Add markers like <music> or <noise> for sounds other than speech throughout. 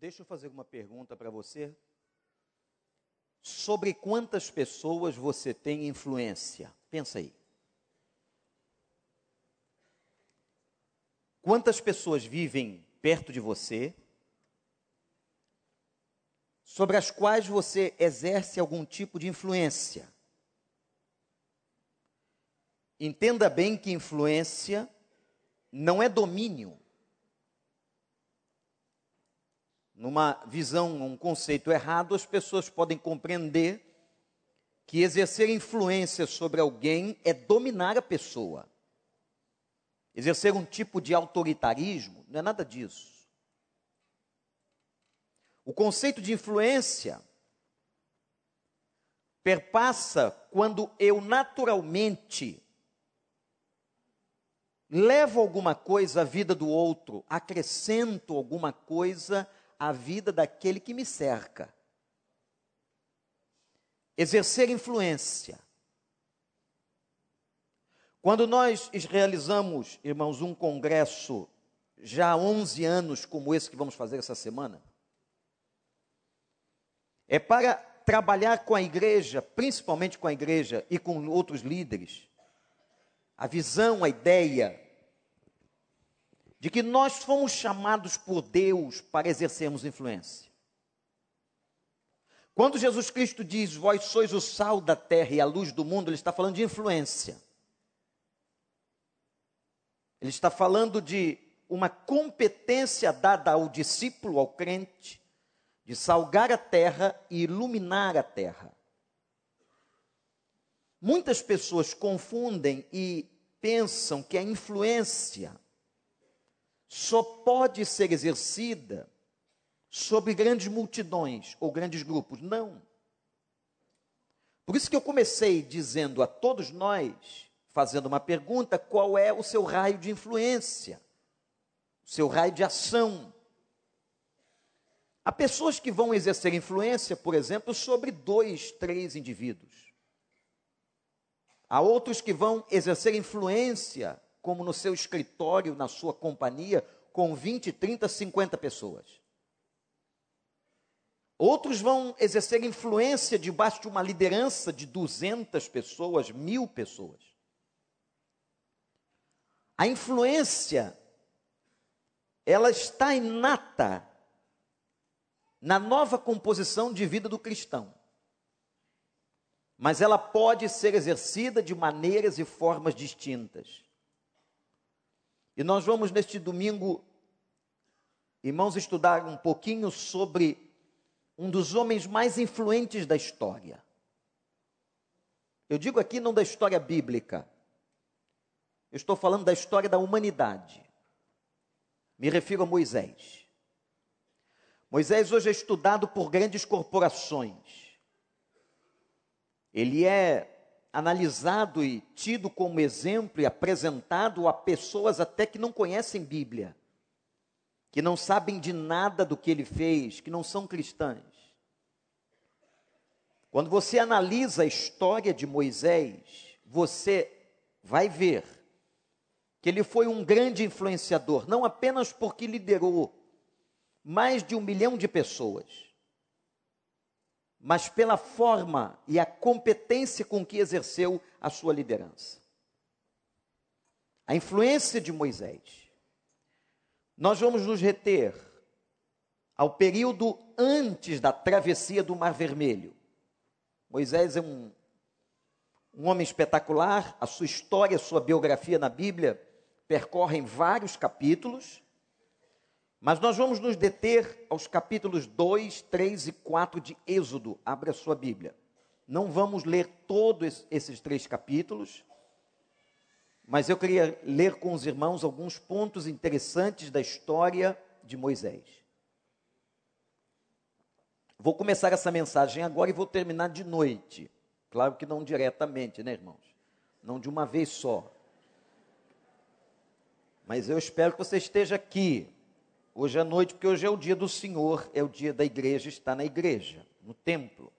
Deixa eu fazer uma pergunta para você. Sobre quantas pessoas você tem influência? Pensa aí. Quantas pessoas vivem perto de você, sobre as quais você exerce algum tipo de influência? Entenda bem que influência não é domínio. Numa visão, um conceito errado, as pessoas podem compreender que exercer influência sobre alguém é dominar a pessoa. Exercer um tipo de autoritarismo não é nada disso. O conceito de influência perpassa quando eu naturalmente levo alguma coisa à vida do outro, acrescento alguma coisa à vida daquele que me cerca. Exercer influência. Quando nós realizamos, irmãos, um congresso já há 11 anos como esse que vamos fazer essa semana, é para trabalhar com a igreja, principalmente com a igreja e com outros líderes, a visão, a ideia de que nós fomos chamados por Deus para exercermos influência. Quando Jesus Cristo diz, vós sois o sal da terra e a luz do mundo, ele está falando de influência. Ele está falando de uma competência dada ao discípulo, ao crente, de salgar a terra e iluminar a terra. Muitas pessoas confundem e pensam que a influência só pode ser exercida sobre grandes multidões ou grandes grupos. Não. Por isso que eu comecei dizendo a todos nós, fazendo uma pergunta: qual é o seu raio de influência? O seu raio de ação? Há pessoas que vão exercer influência, por exemplo, sobre dois, três indivíduos. Há outros que vão exercer influência, como no seu escritório, na sua companhia, com 20, 30, 50 pessoas. Outros vão exercer influência debaixo de uma liderança de 200 pessoas, mil pessoas. A influência, ela está inata na nova composição de vida do cristão mas ela pode ser exercida de maneiras e formas distintas. E nós vamos neste domingo, irmãos, estudar um pouquinho sobre um dos homens mais influentes da história. Eu digo aqui não da história bíblica, eu estou falando da história da humanidade. Me refiro a Moisés. Moisés hoje é estudado por grandes corporações ele é analisado e tido como exemplo e apresentado a pessoas até que não conhecem Bíblia, que não sabem de nada do que ele fez, que não são cristãs. Quando você analisa a história de Moisés, você vai ver que ele foi um grande influenciador, não apenas porque liderou mais de um milhão de pessoas, mas pela forma e a competência com que exerceu a sua liderança. A influência de Moisés. Nós vamos nos reter ao período antes da travessia do Mar Vermelho. Moisés é um, um homem espetacular, a sua história, a sua biografia na Bíblia percorrem vários capítulos. Mas nós vamos nos deter aos capítulos 2, 3 e 4 de Êxodo. Abra a sua Bíblia. Não vamos ler todos esses três capítulos, mas eu queria ler com os irmãos alguns pontos interessantes da história de Moisés. Vou começar essa mensagem agora e vou terminar de noite. Claro que não diretamente, né, irmãos? Não de uma vez só. Mas eu espero que você esteja aqui hoje à noite, porque hoje é o dia do Senhor, é o dia da igreja, está na igreja, no templo,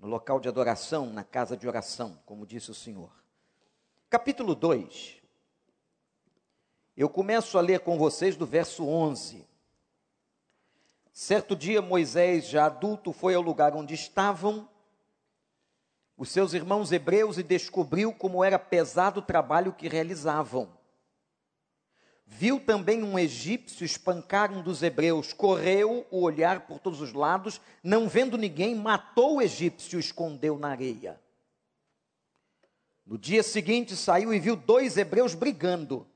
no local de adoração, na casa de oração, como disse o Senhor. Capítulo 2. Eu começo a ler com vocês do verso 11. Certo dia, Moisés, já adulto, foi ao lugar onde estavam os seus irmãos hebreus e descobriu como era pesado o trabalho que realizavam. Viu também um egípcio espancar um dos hebreus, correu o olhar por todos os lados, não vendo ninguém, matou o egípcio escondeu na areia. No dia seguinte saiu e viu dois hebreus brigando.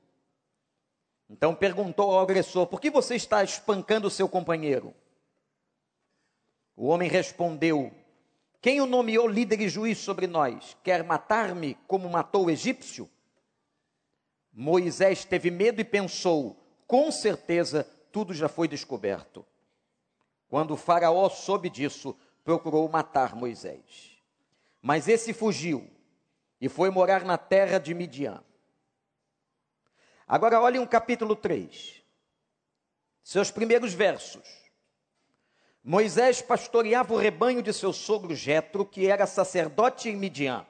Então perguntou ao agressor: Por que você está espancando o seu companheiro? O homem respondeu: quem o nomeou líder e juiz sobre nós? Quer matar-me como matou o egípcio? Moisés teve medo e pensou: com certeza tudo já foi descoberto. Quando Faraó soube disso, procurou matar Moisés. Mas esse fugiu e foi morar na terra de Midian. Agora olhem o capítulo 3, seus primeiros versos. Moisés pastoreava o rebanho de seu sogro Jetro, que era sacerdote em Midian.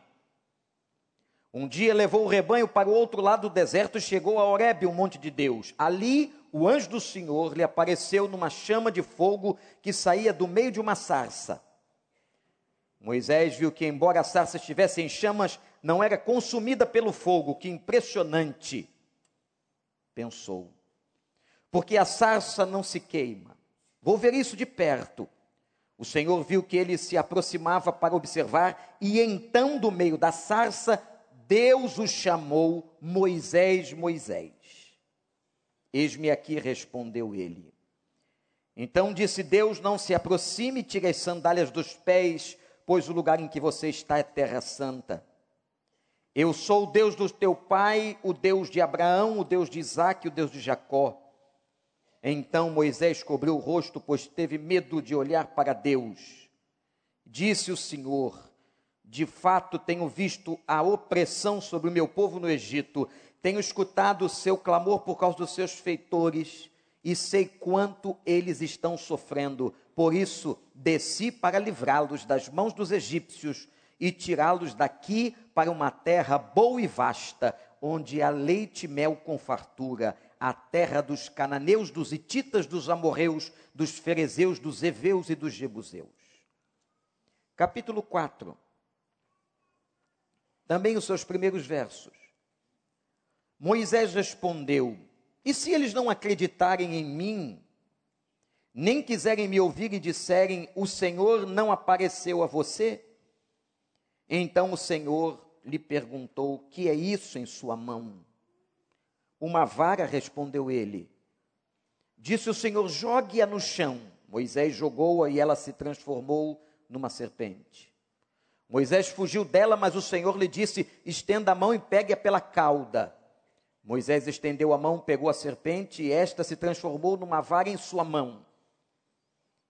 Um dia levou o rebanho para o outro lado do deserto e chegou a Horebe, o monte de Deus. Ali, o anjo do Senhor lhe apareceu numa chama de fogo que saía do meio de uma sarça. Moisés viu que, embora a sarça estivesse em chamas, não era consumida pelo fogo. Que impressionante! Pensou. Porque a sarça não se queima Vou ver isso de perto. O Senhor viu que ele se aproximava para observar, e então, do meio da sarça, Deus o chamou Moisés, Moisés. Eis-me aqui, respondeu ele. Então disse Deus: Não se aproxime, tire as sandálias dos pés, pois o lugar em que você está é terra santa. Eu sou o Deus do teu pai, o Deus de Abraão, o Deus de Isaac, o Deus de Jacó. Então Moisés cobriu o rosto, pois teve medo de olhar para Deus. Disse o Senhor: De fato tenho visto a opressão sobre o meu povo no Egito, tenho escutado o seu clamor por causa dos seus feitores e sei quanto eles estão sofrendo. Por isso, desci para livrá-los das mãos dos egípcios e tirá-los daqui para uma terra boa e vasta, onde há leite e mel com fartura a terra dos cananeus, dos hititas, dos amorreus, dos ferezeus, dos heveus e dos jebuseus. Capítulo 4. Também os seus primeiros versos. Moisés respondeu: E se eles não acreditarem em mim, nem quiserem me ouvir e disserem: O Senhor não apareceu a você? Então o Senhor lhe perguntou: Que é isso em sua mão? Uma vara, respondeu ele. Disse o Senhor: jogue-a no chão. Moisés jogou-a e ela se transformou numa serpente. Moisés fugiu dela, mas o Senhor lhe disse: estenda a mão e pegue-a pela cauda. Moisés estendeu a mão, pegou a serpente e esta se transformou numa vara em sua mão.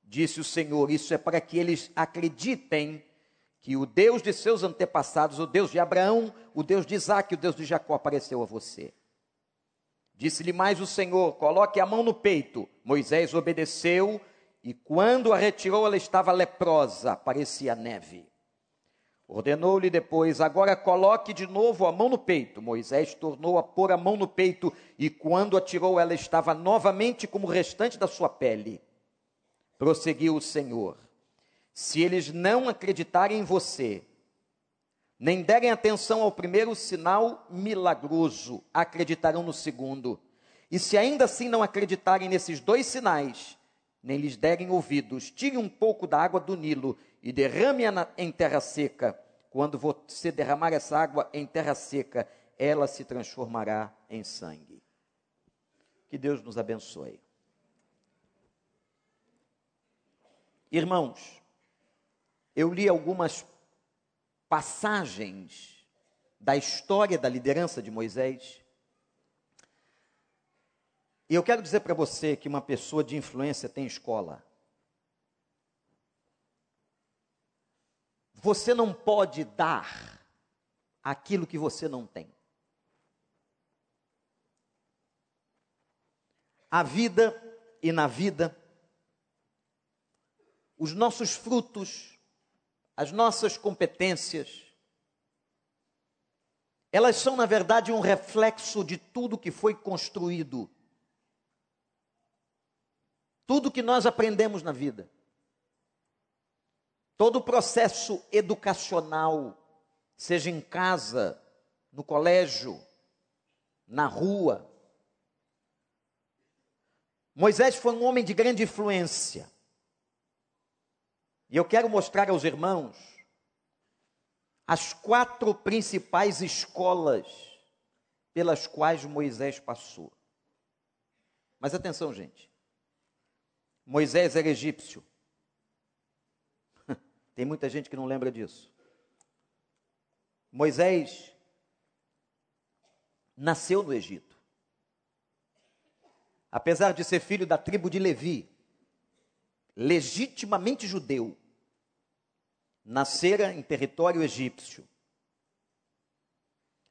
Disse o Senhor: Isso é para que eles acreditem que o Deus de seus antepassados, o Deus de Abraão, o Deus de Isaac, o Deus de Jacó, apareceu a você. Disse-lhe mais o Senhor: Coloque a mão no peito. Moisés obedeceu, e quando a retirou, ela estava leprosa, parecia neve. Ordenou-lhe depois: Agora coloque de novo a mão no peito. Moisés tornou a pôr a mão no peito, e quando a tirou, ela estava novamente como o restante da sua pele. Prosseguiu o Senhor: Se eles não acreditarem em você, nem derem atenção ao primeiro sinal milagroso, acreditarão no segundo. E se ainda assim não acreditarem nesses dois sinais, nem lhes derem ouvidos, tire um pouco da água do Nilo e derrame-a em terra seca. Quando você derramar essa água em terra seca, ela se transformará em sangue. Que Deus nos abençoe. Irmãos, eu li algumas passagens da história da liderança de Moisés. E eu quero dizer para você que uma pessoa de influência tem escola. Você não pode dar aquilo que você não tem. A vida e na vida, os nossos frutos as nossas competências, elas são, na verdade, um reflexo de tudo que foi construído. tudo que nós aprendemos na vida, todo o processo educacional, seja em casa, no colégio, na rua. Moisés foi um homem de grande influência. E eu quero mostrar aos irmãos as quatro principais escolas pelas quais Moisés passou. Mas atenção, gente. Moisés era egípcio. Tem muita gente que não lembra disso. Moisés nasceu no Egito. Apesar de ser filho da tribo de Levi, legitimamente judeu, nascera em território egípcio.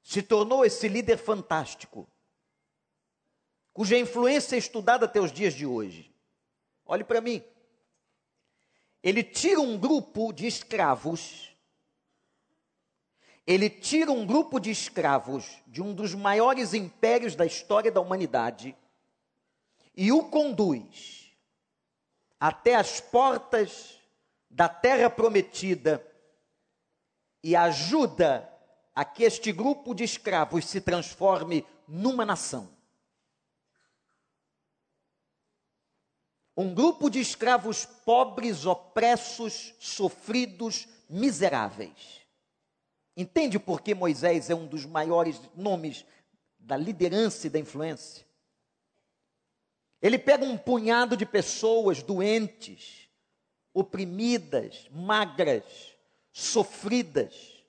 Se tornou esse líder fantástico, cuja influência é estudada até os dias de hoje. Olhe para mim. Ele tira um grupo de escravos, ele tira um grupo de escravos de um dos maiores impérios da história da humanidade e o conduz até as portas da terra prometida e ajuda a que este grupo de escravos se transforme numa nação. Um grupo de escravos pobres, opressos, sofridos, miseráveis. Entende por que Moisés é um dos maiores nomes da liderança e da influência? Ele pega um punhado de pessoas doentes, oprimidas, magras, sofridas,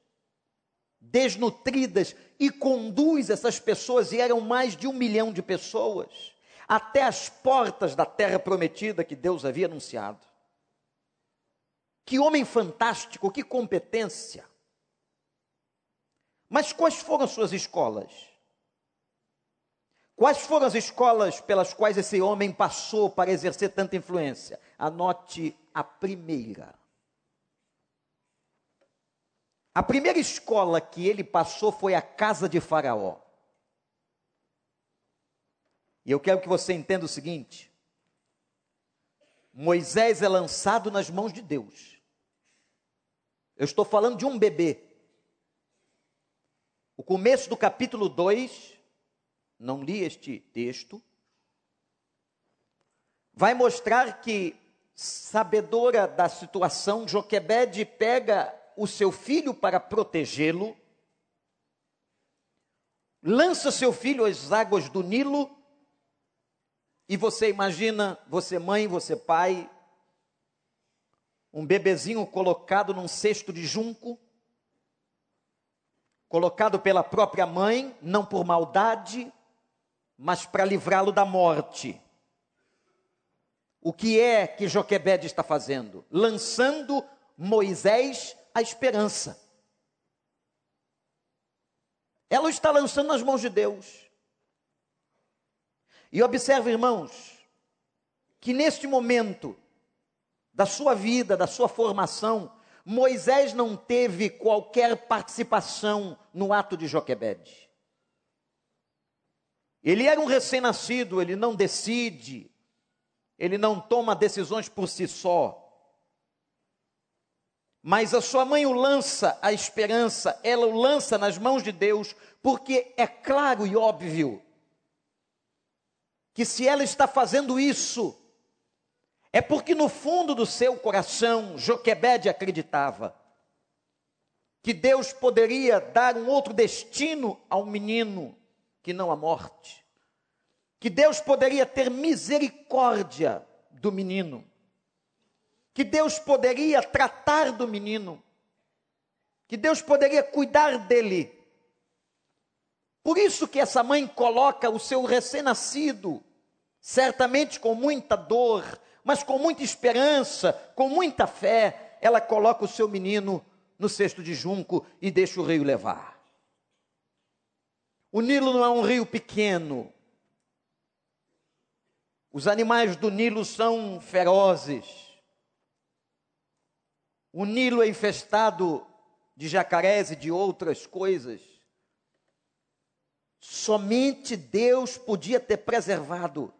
desnutridas, e conduz essas pessoas, e eram mais de um milhão de pessoas, até as portas da terra prometida que Deus havia anunciado. Que homem fantástico, que competência. Mas quais foram suas escolas? Quais foram as escolas pelas quais esse homem passou para exercer tanta influência? Anote a primeira. A primeira escola que ele passou foi a casa de Faraó. E eu quero que você entenda o seguinte: Moisés é lançado nas mãos de Deus. Eu estou falando de um bebê. O começo do capítulo 2, não li este texto, vai mostrar que sabedora da situação, Joquebede pega o seu filho para protegê-lo, lança seu filho às águas do Nilo, e você imagina, você mãe, você pai, um bebezinho colocado num cesto de junco, colocado pela própria mãe, não por maldade, mas para livrá-lo da morte. O que é que Joquebede está fazendo? Lançando Moisés à esperança. Ela está lançando nas mãos de Deus. E observe, irmãos, que neste momento da sua vida, da sua formação, Moisés não teve qualquer participação no ato de Joquebede. Ele era um recém-nascido, ele não decide, ele não toma decisões por si só. Mas a sua mãe o lança a esperança, ela o lança nas mãos de Deus, porque é claro e óbvio que se ela está fazendo isso, é porque no fundo do seu coração, Joquebede acreditava que Deus poderia dar um outro destino ao menino que não a morte. Que Deus poderia ter misericórdia do menino, que Deus poderia tratar do menino, que Deus poderia cuidar dele. Por isso que essa mãe coloca o seu recém-nascido, certamente com muita dor, mas com muita esperança, com muita fé, ela coloca o seu menino no cesto de junco e deixa o rio levar. O Nilo não é um rio pequeno, os animais do Nilo são ferozes. O Nilo é infestado de jacarés e de outras coisas. Somente Deus podia ter preservado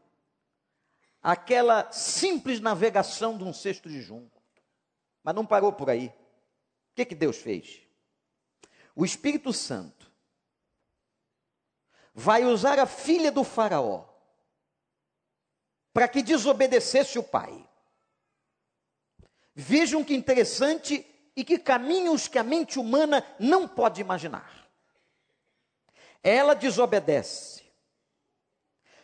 aquela simples navegação de um cesto de junco. Mas não parou por aí. O que, que Deus fez? O Espírito Santo vai usar a filha do Faraó para que desobedecesse o pai. Vejam que interessante e que caminhos que a mente humana não pode imaginar. Ela desobedece,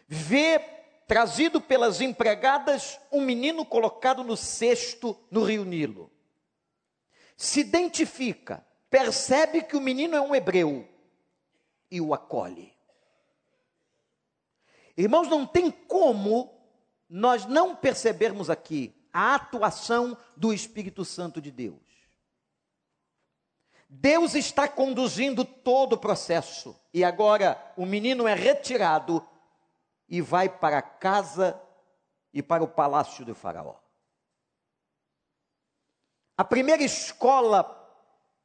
vê trazido pelas empregadas um menino colocado no cesto no rio Nilo. Se identifica, percebe que o menino é um hebreu e o acolhe. Irmãos, não tem como nós não percebermos aqui a atuação do Espírito Santo de Deus. Deus está conduzindo todo o processo e agora o menino é retirado e vai para a casa e para o palácio do Faraó. A primeira escola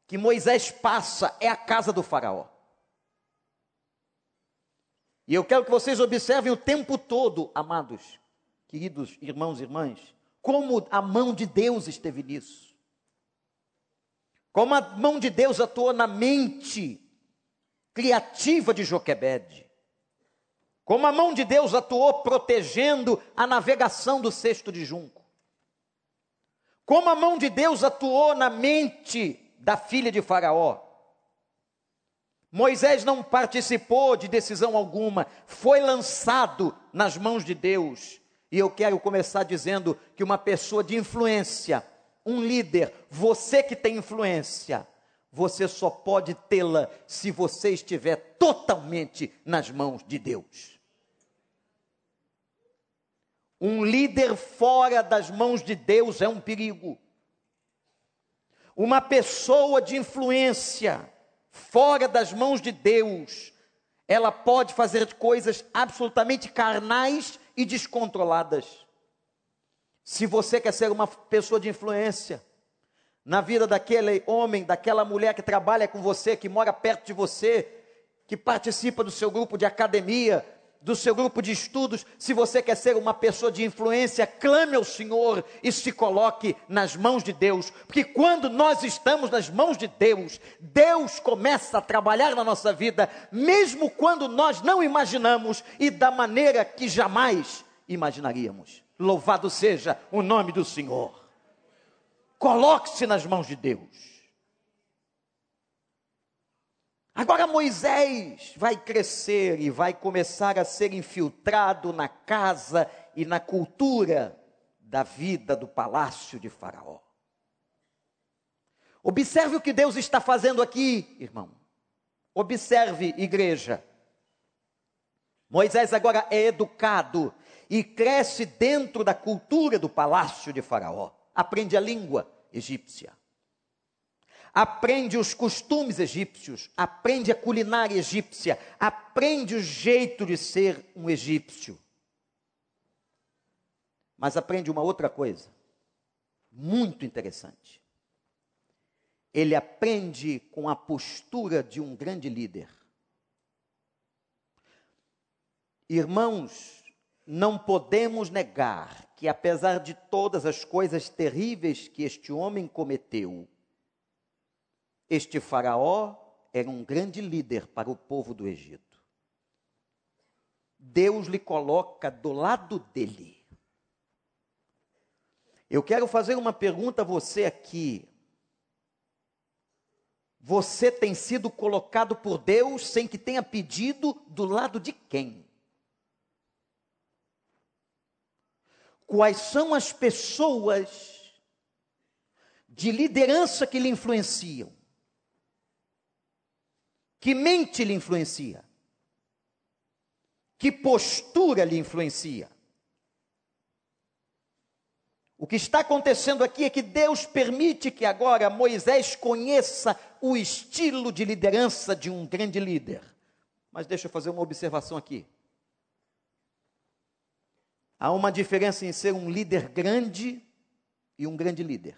que Moisés passa é a casa do Faraó. E eu quero que vocês observem o tempo todo, amados, queridos irmãos e irmãs, como a mão de Deus esteve nisso. Como a mão de Deus atuou na mente criativa de Joquebede. Como a mão de Deus atuou protegendo a navegação do cesto de junco. Como a mão de Deus atuou na mente da filha de Faraó. Moisés não participou de decisão alguma, foi lançado nas mãos de Deus. E eu quero começar dizendo que uma pessoa de influência, um líder, você que tem influência, você só pode tê-la se você estiver totalmente nas mãos de Deus. Um líder fora das mãos de Deus é um perigo. Uma pessoa de influência fora das mãos de Deus, ela pode fazer coisas absolutamente carnais e descontroladas. Se você quer ser uma pessoa de influência, na vida daquele homem, daquela mulher que trabalha com você, que mora perto de você, que participa do seu grupo de academia, do seu grupo de estudos, se você quer ser uma pessoa de influência, clame ao Senhor e se coloque nas mãos de Deus, porque quando nós estamos nas mãos de Deus, Deus começa a trabalhar na nossa vida, mesmo quando nós não imaginamos e da maneira que jamais imaginaríamos. Louvado seja o nome do Senhor. Coloque-se nas mãos de Deus. Agora Moisés vai crescer e vai começar a ser infiltrado na casa e na cultura da vida do palácio de Faraó. Observe o que Deus está fazendo aqui, irmão. Observe, igreja. Moisés agora é educado e cresce dentro da cultura do palácio de Faraó aprende a língua egípcia, aprende os costumes egípcios, aprende a culinária egípcia, aprende o jeito de ser um egípcio. Mas aprende uma outra coisa, muito interessante. Ele aprende com a postura de um grande líder. Irmãos, não podemos negar que, apesar de todas as coisas terríveis que este homem cometeu, este Faraó era um grande líder para o povo do Egito. Deus lhe coloca do lado dele. Eu quero fazer uma pergunta a você aqui. Você tem sido colocado por Deus sem que tenha pedido do lado de quem? Quais são as pessoas de liderança que lhe influenciam. Que mente lhe influencia? Que postura lhe influencia? O que está acontecendo aqui é que Deus permite que agora Moisés conheça o estilo de liderança de um grande líder. Mas deixa eu fazer uma observação aqui. Há uma diferença em ser um líder grande e um grande líder.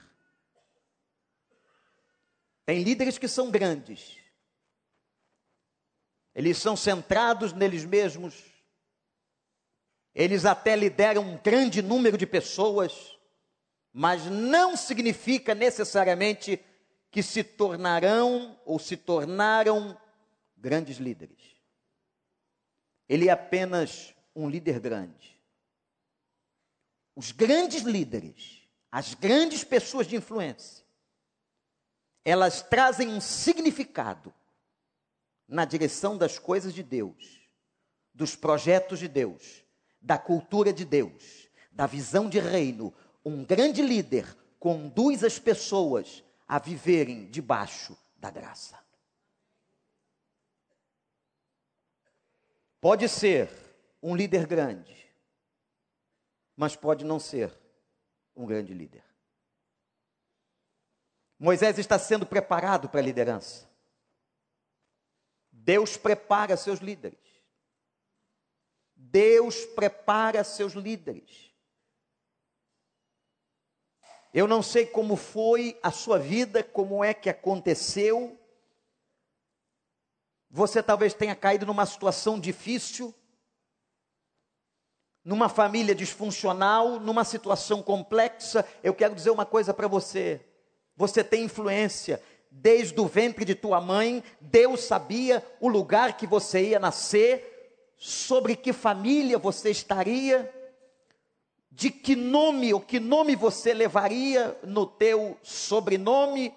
Tem líderes que são grandes. Eles são centrados neles mesmos. Eles até lideram um grande número de pessoas, mas não significa necessariamente que se tornarão ou se tornaram grandes líderes. Ele é apenas um líder grande. Os grandes líderes, as grandes pessoas de influência, elas trazem um significado na direção das coisas de Deus, dos projetos de Deus, da cultura de Deus, da visão de reino. Um grande líder conduz as pessoas a viverem debaixo da graça. Pode ser um líder grande, mas pode não ser um grande líder. Moisés está sendo preparado para a liderança. Deus prepara seus líderes. Deus prepara seus líderes. Eu não sei como foi a sua vida, como é que aconteceu. Você talvez tenha caído numa situação difícil, numa família disfuncional, numa situação complexa. Eu quero dizer uma coisa para você. Você tem influência. Desde o ventre de tua mãe, Deus sabia o lugar que você ia nascer, sobre que família você estaria, de que nome ou que nome você levaria no teu sobrenome.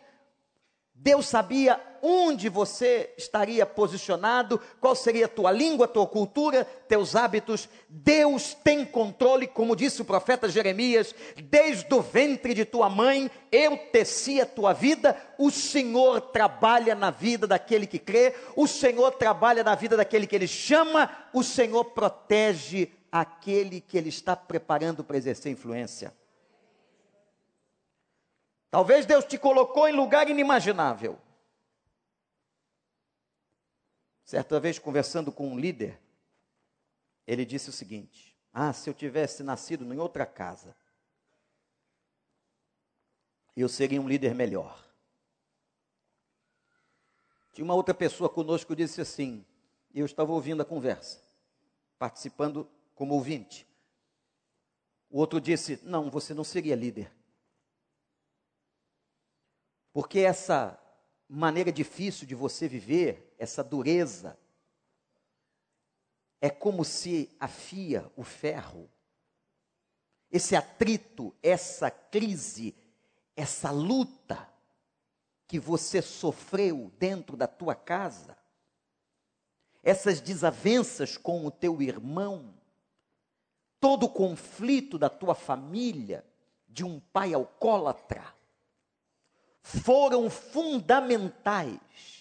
Deus sabia onde você estaria posicionado, qual seria a tua língua, tua cultura, teus hábitos. Deus tem controle, como disse o profeta Jeremias, desde o ventre de tua mãe, eu teci a tua vida. O Senhor trabalha na vida daquele que crê, o Senhor trabalha na vida daquele que ele chama, o Senhor protege aquele que ele está preparando para exercer influência. Talvez Deus te colocou em lugar inimaginável. Certa vez, conversando com um líder, ele disse o seguinte: Ah, se eu tivesse nascido em outra casa, eu seria um líder melhor. Tinha uma outra pessoa conosco que disse assim, eu estava ouvindo a conversa, participando como ouvinte. O outro disse: Não, você não seria líder. Porque essa maneira difícil de você viver, essa dureza, é como se afia o ferro. Esse atrito, essa crise, essa luta que você sofreu dentro da tua casa, essas desavenças com o teu irmão, todo o conflito da tua família, de um pai alcoólatra, foram fundamentais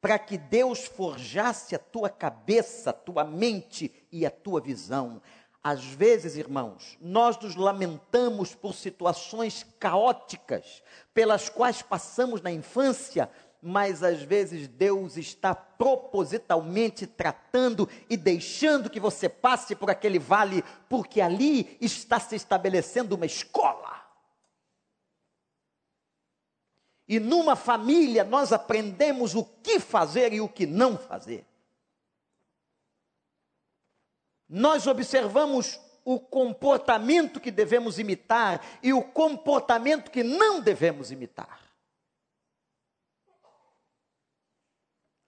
para que Deus forjasse a tua cabeça, a tua mente e a tua visão. Às vezes, irmãos, nós nos lamentamos por situações caóticas pelas quais passamos na infância, mas às vezes Deus está propositalmente tratando e deixando que você passe por aquele vale, porque ali está se estabelecendo uma escola. E numa família nós aprendemos o que fazer e o que não fazer. Nós observamos o comportamento que devemos imitar e o comportamento que não devemos imitar.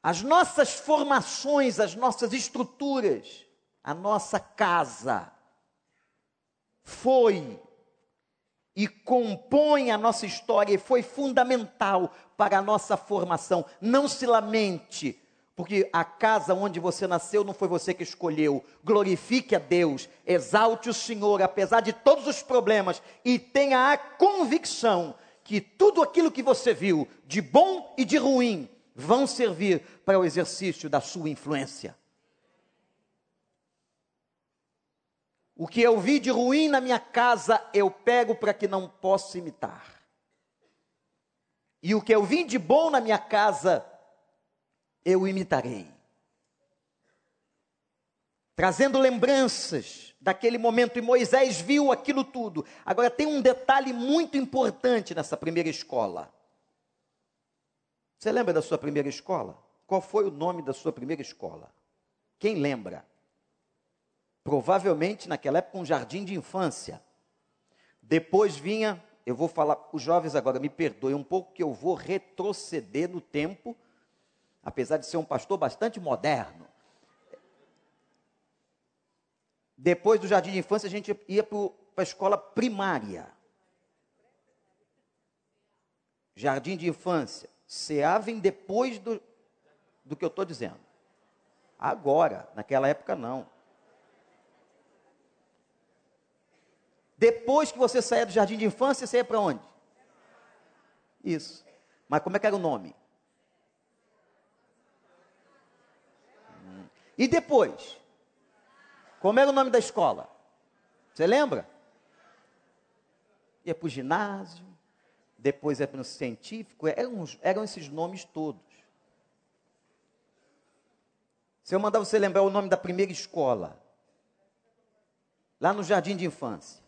As nossas formações, as nossas estruturas, a nossa casa foi e compõe a nossa história e foi fundamental para a nossa formação. Não se lamente, porque a casa onde você nasceu não foi você que escolheu. Glorifique a Deus, exalte o Senhor, apesar de todos os problemas, e tenha a convicção que tudo aquilo que você viu, de bom e de ruim, vão servir para o exercício da sua influência. O que eu vi de ruim na minha casa, eu pego para que não possa imitar. E o que eu vi de bom na minha casa, eu imitarei. Trazendo lembranças daquele momento, e Moisés viu aquilo tudo. Agora, tem um detalhe muito importante nessa primeira escola. Você lembra da sua primeira escola? Qual foi o nome da sua primeira escola? Quem lembra? Provavelmente naquela época um jardim de infância. Depois vinha, eu vou falar, os jovens agora me perdoem um pouco que eu vou retroceder no tempo, apesar de ser um pastor bastante moderno. Depois do jardim de infância a gente ia para a escola primária. Jardim de infância. CA vem depois do, do que eu estou dizendo. Agora, naquela época não. Depois que você saia do jardim de infância, você ia para onde? Isso. Mas como é que era o nome? E depois? Como era o nome da escola? Você lembra? Ia para o ginásio, depois ia para o científico, eram, eram esses nomes todos. Se eu mandar você lembrar o nome da primeira escola, lá no jardim de infância,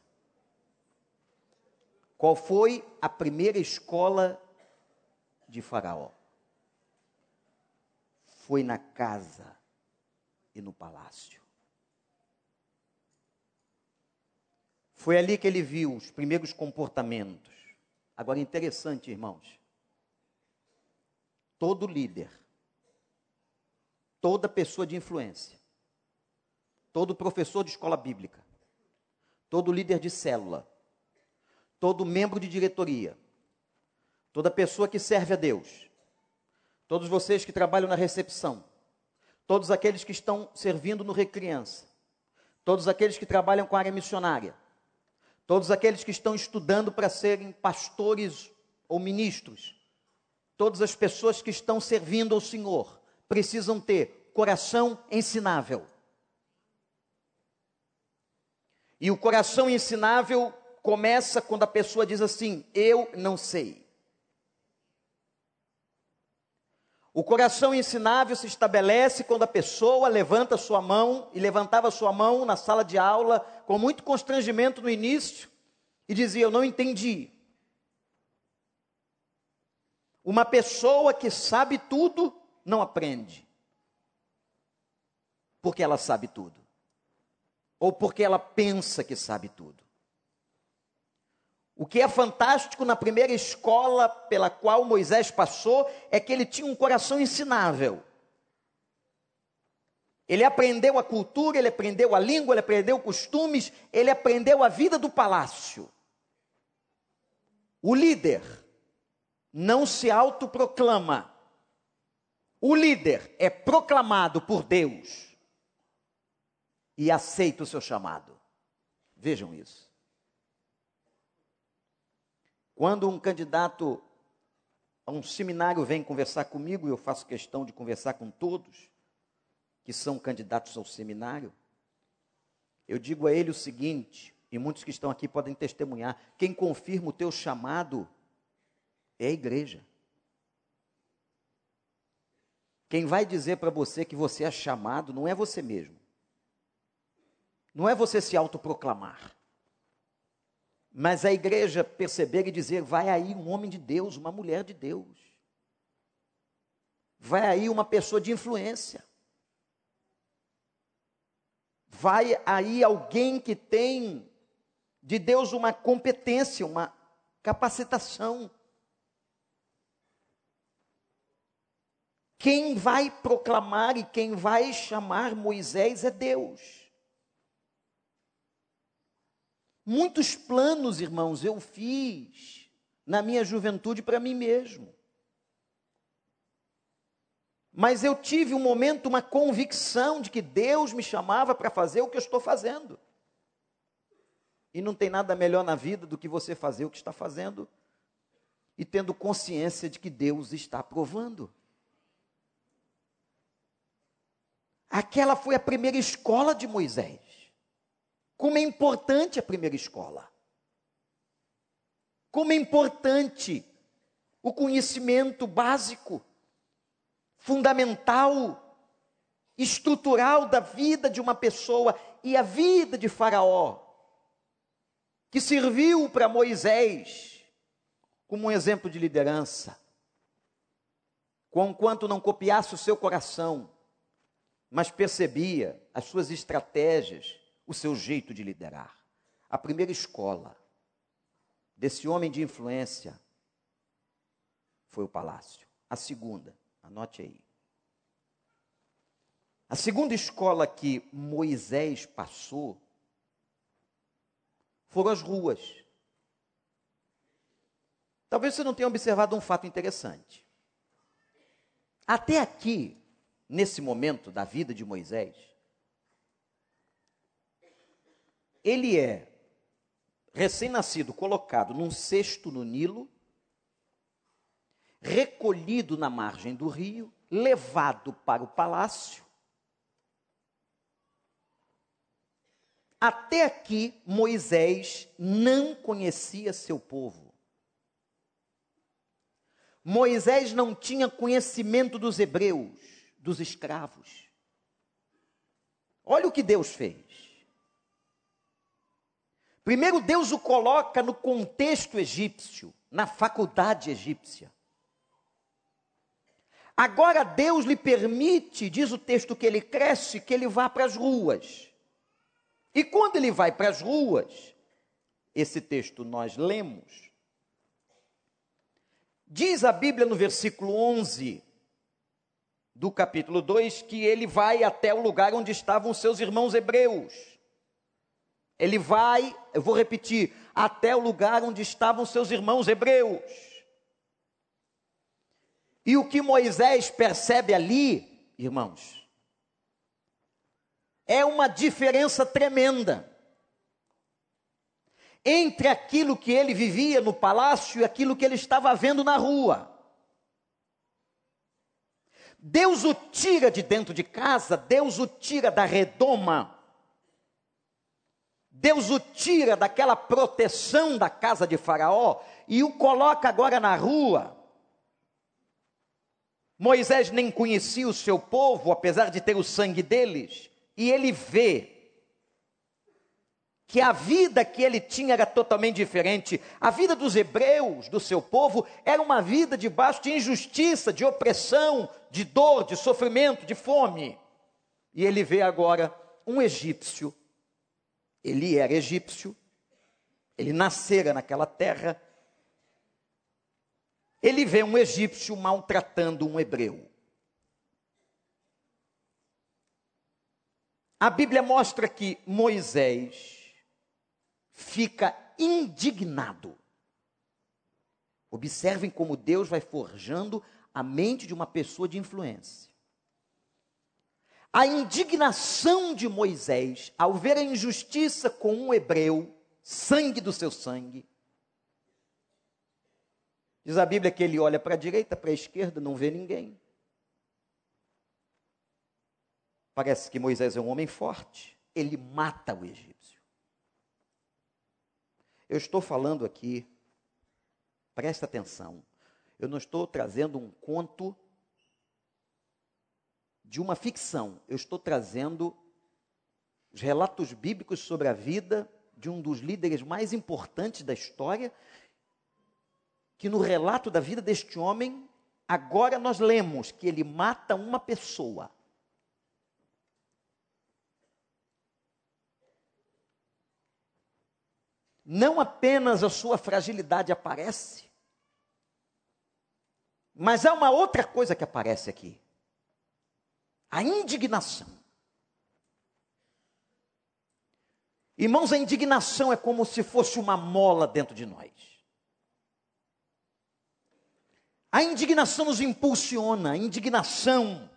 qual foi a primeira escola de Faraó? Foi na casa e no palácio. Foi ali que ele viu os primeiros comportamentos. Agora, interessante, irmãos. Todo líder, toda pessoa de influência, todo professor de escola bíblica, todo líder de célula, todo membro de diretoria, toda pessoa que serve a Deus, todos vocês que trabalham na recepção, todos aqueles que estão servindo no Recriança, todos aqueles que trabalham com a área missionária, todos aqueles que estão estudando para serem pastores ou ministros, todas as pessoas que estão servindo ao Senhor, precisam ter coração ensinável. E o coração ensinável começa quando a pessoa diz assim: Eu não sei. O coração ensinável se estabelece quando a pessoa levanta sua mão e levantava sua mão na sala de aula com muito constrangimento no início e dizia: Eu não entendi. Uma pessoa que sabe tudo não aprende, porque ela sabe tudo, ou porque ela pensa que sabe tudo. O que é fantástico na primeira escola pela qual Moisés passou é que ele tinha um coração ensinável. Ele aprendeu a cultura, ele aprendeu a língua, ele aprendeu costumes, ele aprendeu a vida do palácio. O líder não se autoproclama. O líder é proclamado por Deus e aceita o seu chamado. Vejam isso. Quando um candidato a um seminário vem conversar comigo, eu faço questão de conversar com todos que são candidatos ao seminário, eu digo a ele o seguinte, e muitos que estão aqui podem testemunhar: quem confirma o teu chamado é a igreja. Quem vai dizer para você que você é chamado não é você mesmo. Não é você se autoproclamar. Mas a igreja perceber e dizer: vai aí um homem de Deus, uma mulher de Deus. Vai aí uma pessoa de influência. Vai aí alguém que tem de Deus uma competência, uma capacitação. Quem vai proclamar e quem vai chamar Moisés é Deus. Muitos planos, irmãos, eu fiz na minha juventude para mim mesmo. Mas eu tive um momento, uma convicção de que Deus me chamava para fazer o que eu estou fazendo. E não tem nada melhor na vida do que você fazer o que está fazendo e tendo consciência de que Deus está aprovando. Aquela foi a primeira escola de Moisés. Como é importante a primeira escola. Como é importante o conhecimento básico, fundamental, estrutural da vida de uma pessoa e a vida de Faraó, que serviu para Moisés como um exemplo de liderança. Conquanto não copiasse o seu coração, mas percebia as suas estratégias, o seu jeito de liderar. A primeira escola desse homem de influência foi o palácio. A segunda, anote aí. A segunda escola que Moisés passou foram as ruas. Talvez você não tenha observado um fato interessante. Até aqui, nesse momento da vida de Moisés, ele é recém-nascido, colocado num cesto no Nilo, recolhido na margem do rio, levado para o palácio. Até aqui, Moisés não conhecia seu povo. Moisés não tinha conhecimento dos hebreus, dos escravos. Olha o que Deus fez. Primeiro, Deus o coloca no contexto egípcio, na faculdade egípcia. Agora Deus lhe permite, diz o texto que ele cresce, que ele vá para as ruas. E quando ele vai para as ruas, esse texto nós lemos, diz a Bíblia no versículo 11 do capítulo 2 que ele vai até o lugar onde estavam seus irmãos hebreus. Ele vai, eu vou repetir, até o lugar onde estavam seus irmãos hebreus. E o que Moisés percebe ali, irmãos, é uma diferença tremenda entre aquilo que ele vivia no palácio e aquilo que ele estava vendo na rua. Deus o tira de dentro de casa, Deus o tira da redoma, Deus o tira daquela proteção da casa de Faraó e o coloca agora na rua. Moisés nem conhecia o seu povo, apesar de ter o sangue deles, e ele vê que a vida que ele tinha era totalmente diferente. A vida dos hebreus, do seu povo, era uma vida debaixo de injustiça, de opressão, de dor, de sofrimento, de fome. E ele vê agora um egípcio. Ele era egípcio, ele nascera naquela terra, ele vê um egípcio maltratando um hebreu. A Bíblia mostra que Moisés fica indignado. Observem como Deus vai forjando a mente de uma pessoa de influência. A indignação de Moisés ao ver a injustiça com um hebreu, sangue do seu sangue, Diz a Bíblia que ele olha para a direita, para a esquerda, não vê ninguém. Parece que Moisés é um homem forte. Ele mata o egípcio. Eu estou falando aqui, presta atenção, eu não estou trazendo um conto de uma ficção, eu estou trazendo os relatos bíblicos sobre a vida de um dos líderes mais importantes da história que no relato da vida deste homem, agora nós lemos que ele mata uma pessoa. Não apenas a sua fragilidade aparece, mas há uma outra coisa que aparece aqui: a indignação. Irmãos, a indignação é como se fosse uma mola dentro de nós. A indignação nos impulsiona, a indignação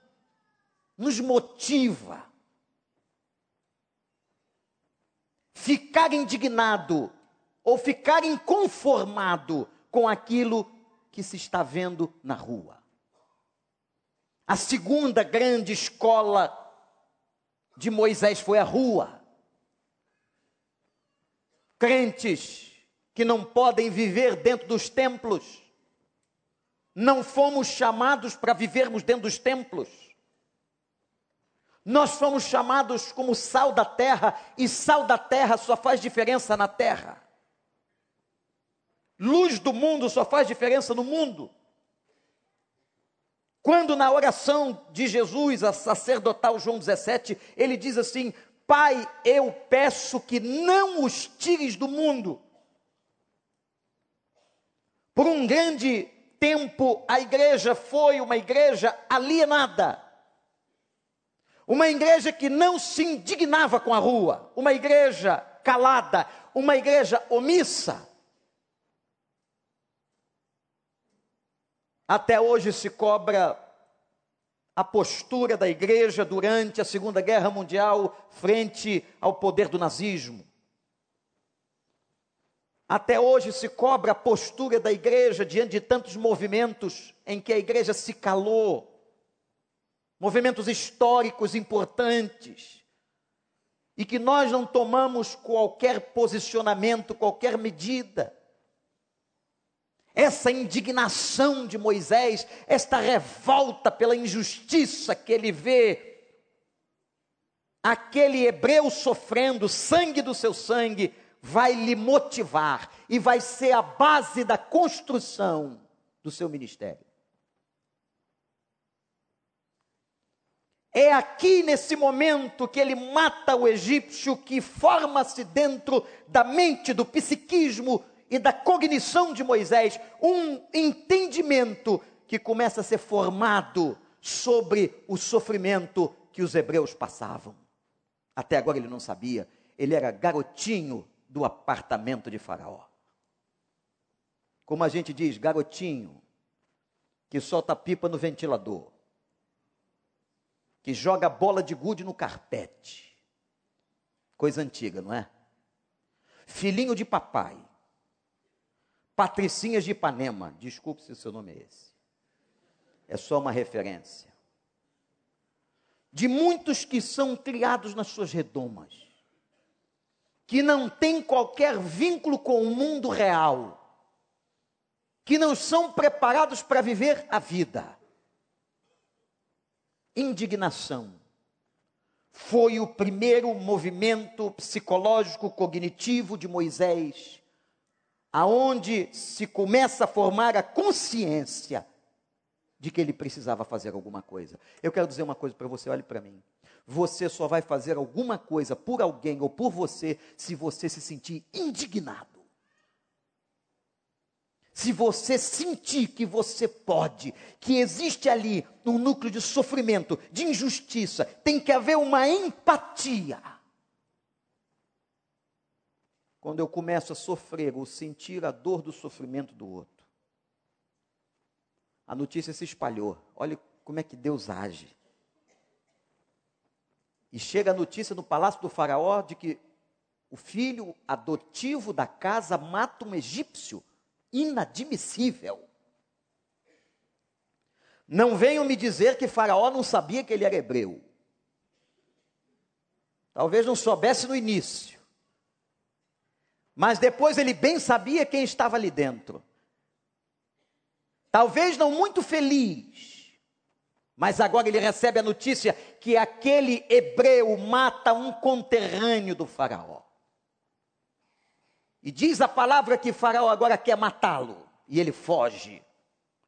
nos motiva. Ficar indignado ou ficar inconformado com aquilo que se está vendo na rua. A segunda grande escola de Moisés foi a rua. Crentes que não podem viver dentro dos templos, não fomos chamados para vivermos dentro dos templos. Nós fomos chamados como sal da terra, e sal da terra só faz diferença na terra. Luz do mundo só faz diferença no mundo. Quando na oração de Jesus, a sacerdotal João 17, ele diz assim: Pai, eu peço que não os tires do mundo. Por um grande tempo, a igreja foi uma igreja alienada. Uma igreja que não se indignava com a rua, uma igreja calada, uma igreja omissa. Até hoje se cobra a postura da igreja durante a Segunda Guerra Mundial frente ao poder do nazismo. Até hoje se cobra a postura da igreja diante de tantos movimentos em que a igreja se calou, movimentos históricos importantes, e que nós não tomamos qualquer posicionamento, qualquer medida essa indignação de Moisés, esta revolta pela injustiça que ele vê, aquele hebreu sofrendo, sangue do seu sangue, vai lhe motivar e vai ser a base da construção do seu ministério. É aqui nesse momento que ele mata o egípcio que forma-se dentro da mente, do psiquismo e da cognição de Moisés, um entendimento que começa a ser formado sobre o sofrimento que os hebreus passavam. Até agora ele não sabia, ele era garotinho do apartamento de Faraó. Como a gente diz, garotinho que solta pipa no ventilador, que joga bola de gude no carpete. Coisa antiga, não é? Filhinho de papai, Patricinhas de Ipanema. Desculpe se o seu nome é esse. É só uma referência. De muitos que são criados nas suas redomas, que não têm qualquer vínculo com o mundo real, que não são preparados para viver a vida. Indignação foi o primeiro movimento psicológico cognitivo de Moisés aonde se começa a formar a consciência de que ele precisava fazer alguma coisa. Eu quero dizer uma coisa para você, olhe para mim. Você só vai fazer alguma coisa por alguém ou por você se você se sentir indignado. Se você sentir que você pode, que existe ali um núcleo de sofrimento, de injustiça, tem que haver uma empatia quando eu começo a sofrer ou sentir a dor do sofrimento do outro. A notícia se espalhou. Olha como é que Deus age. E chega a notícia no palácio do Faraó de que o filho adotivo da casa mata um egípcio. Inadmissível. Não venham me dizer que Faraó não sabia que ele era hebreu. Talvez não soubesse no início. Mas depois ele bem sabia quem estava ali dentro. Talvez não muito feliz, mas agora ele recebe a notícia que aquele hebreu mata um conterrâneo do Faraó. E diz a palavra que Faraó agora quer matá-lo. E ele foge.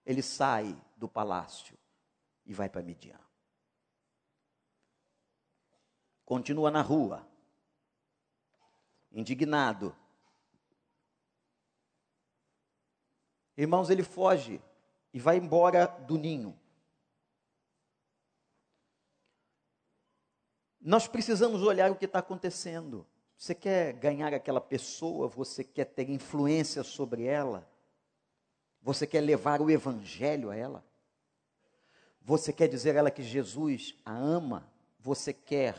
Ele sai do palácio e vai para Midian. Continua na rua, indignado, Irmãos, ele foge e vai embora do ninho. Nós precisamos olhar o que está acontecendo. Você quer ganhar aquela pessoa, você quer ter influência sobre ela, você quer levar o evangelho a ela, você quer dizer a ela que Jesus a ama, você quer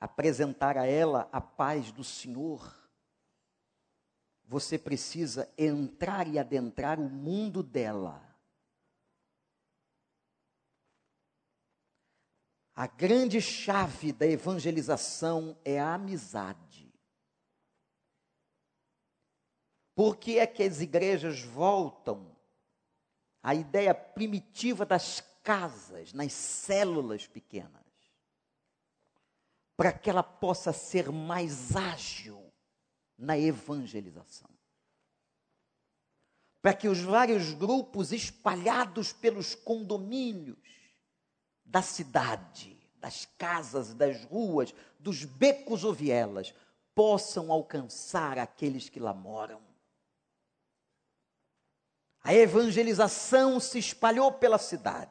apresentar a ela a paz do Senhor você precisa entrar e adentrar o mundo dela. A grande chave da evangelização é a amizade. Por que é que as igrejas voltam à ideia primitiva das casas, nas células pequenas? Para que ela possa ser mais ágil na evangelização. Para que os vários grupos espalhados pelos condomínios da cidade, das casas, das ruas, dos becos ou vielas, possam alcançar aqueles que lá moram. A evangelização se espalhou pela cidade.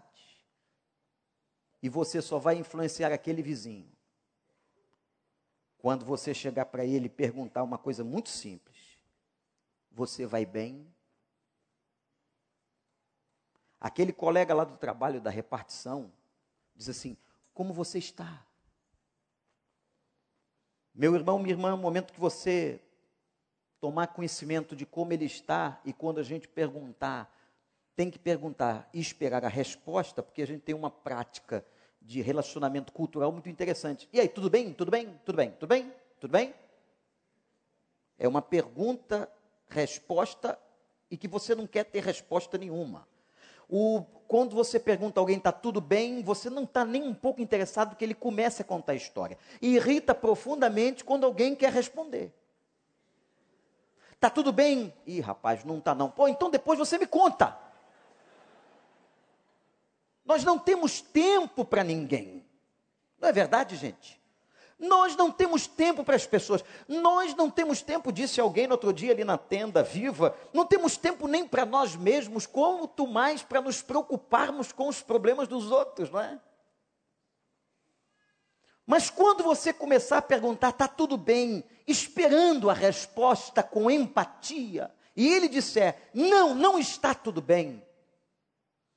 E você só vai influenciar aquele vizinho quando você chegar para ele e perguntar uma coisa muito simples: Você vai bem? Aquele colega lá do trabalho, da repartição, diz assim: Como você está? Meu irmão, minha irmã, no momento que você tomar conhecimento de como ele está e quando a gente perguntar, tem que perguntar e esperar a resposta, porque a gente tem uma prática de relacionamento cultural muito interessante. E aí, tudo bem? Tudo bem? Tudo bem? Tudo bem? Tudo bem? É uma pergunta, resposta e que você não quer ter resposta nenhuma. O, quando você pergunta a alguém está tudo bem, você não está nem um pouco interessado que ele comece a contar a história. E irrita profundamente quando alguém quer responder. Está tudo bem? Ih, rapaz, não está não. Pô, então depois você me conta. Nós não temos tempo para ninguém. Não é verdade, gente? Nós não temos tempo para as pessoas. Nós não temos tempo, disse alguém no outro dia ali na tenda viva. Não temos tempo nem para nós mesmos, quanto mais para nos preocuparmos com os problemas dos outros, não é? Mas quando você começar a perguntar, está tudo bem, esperando a resposta com empatia, e ele disser, não, não está tudo bem,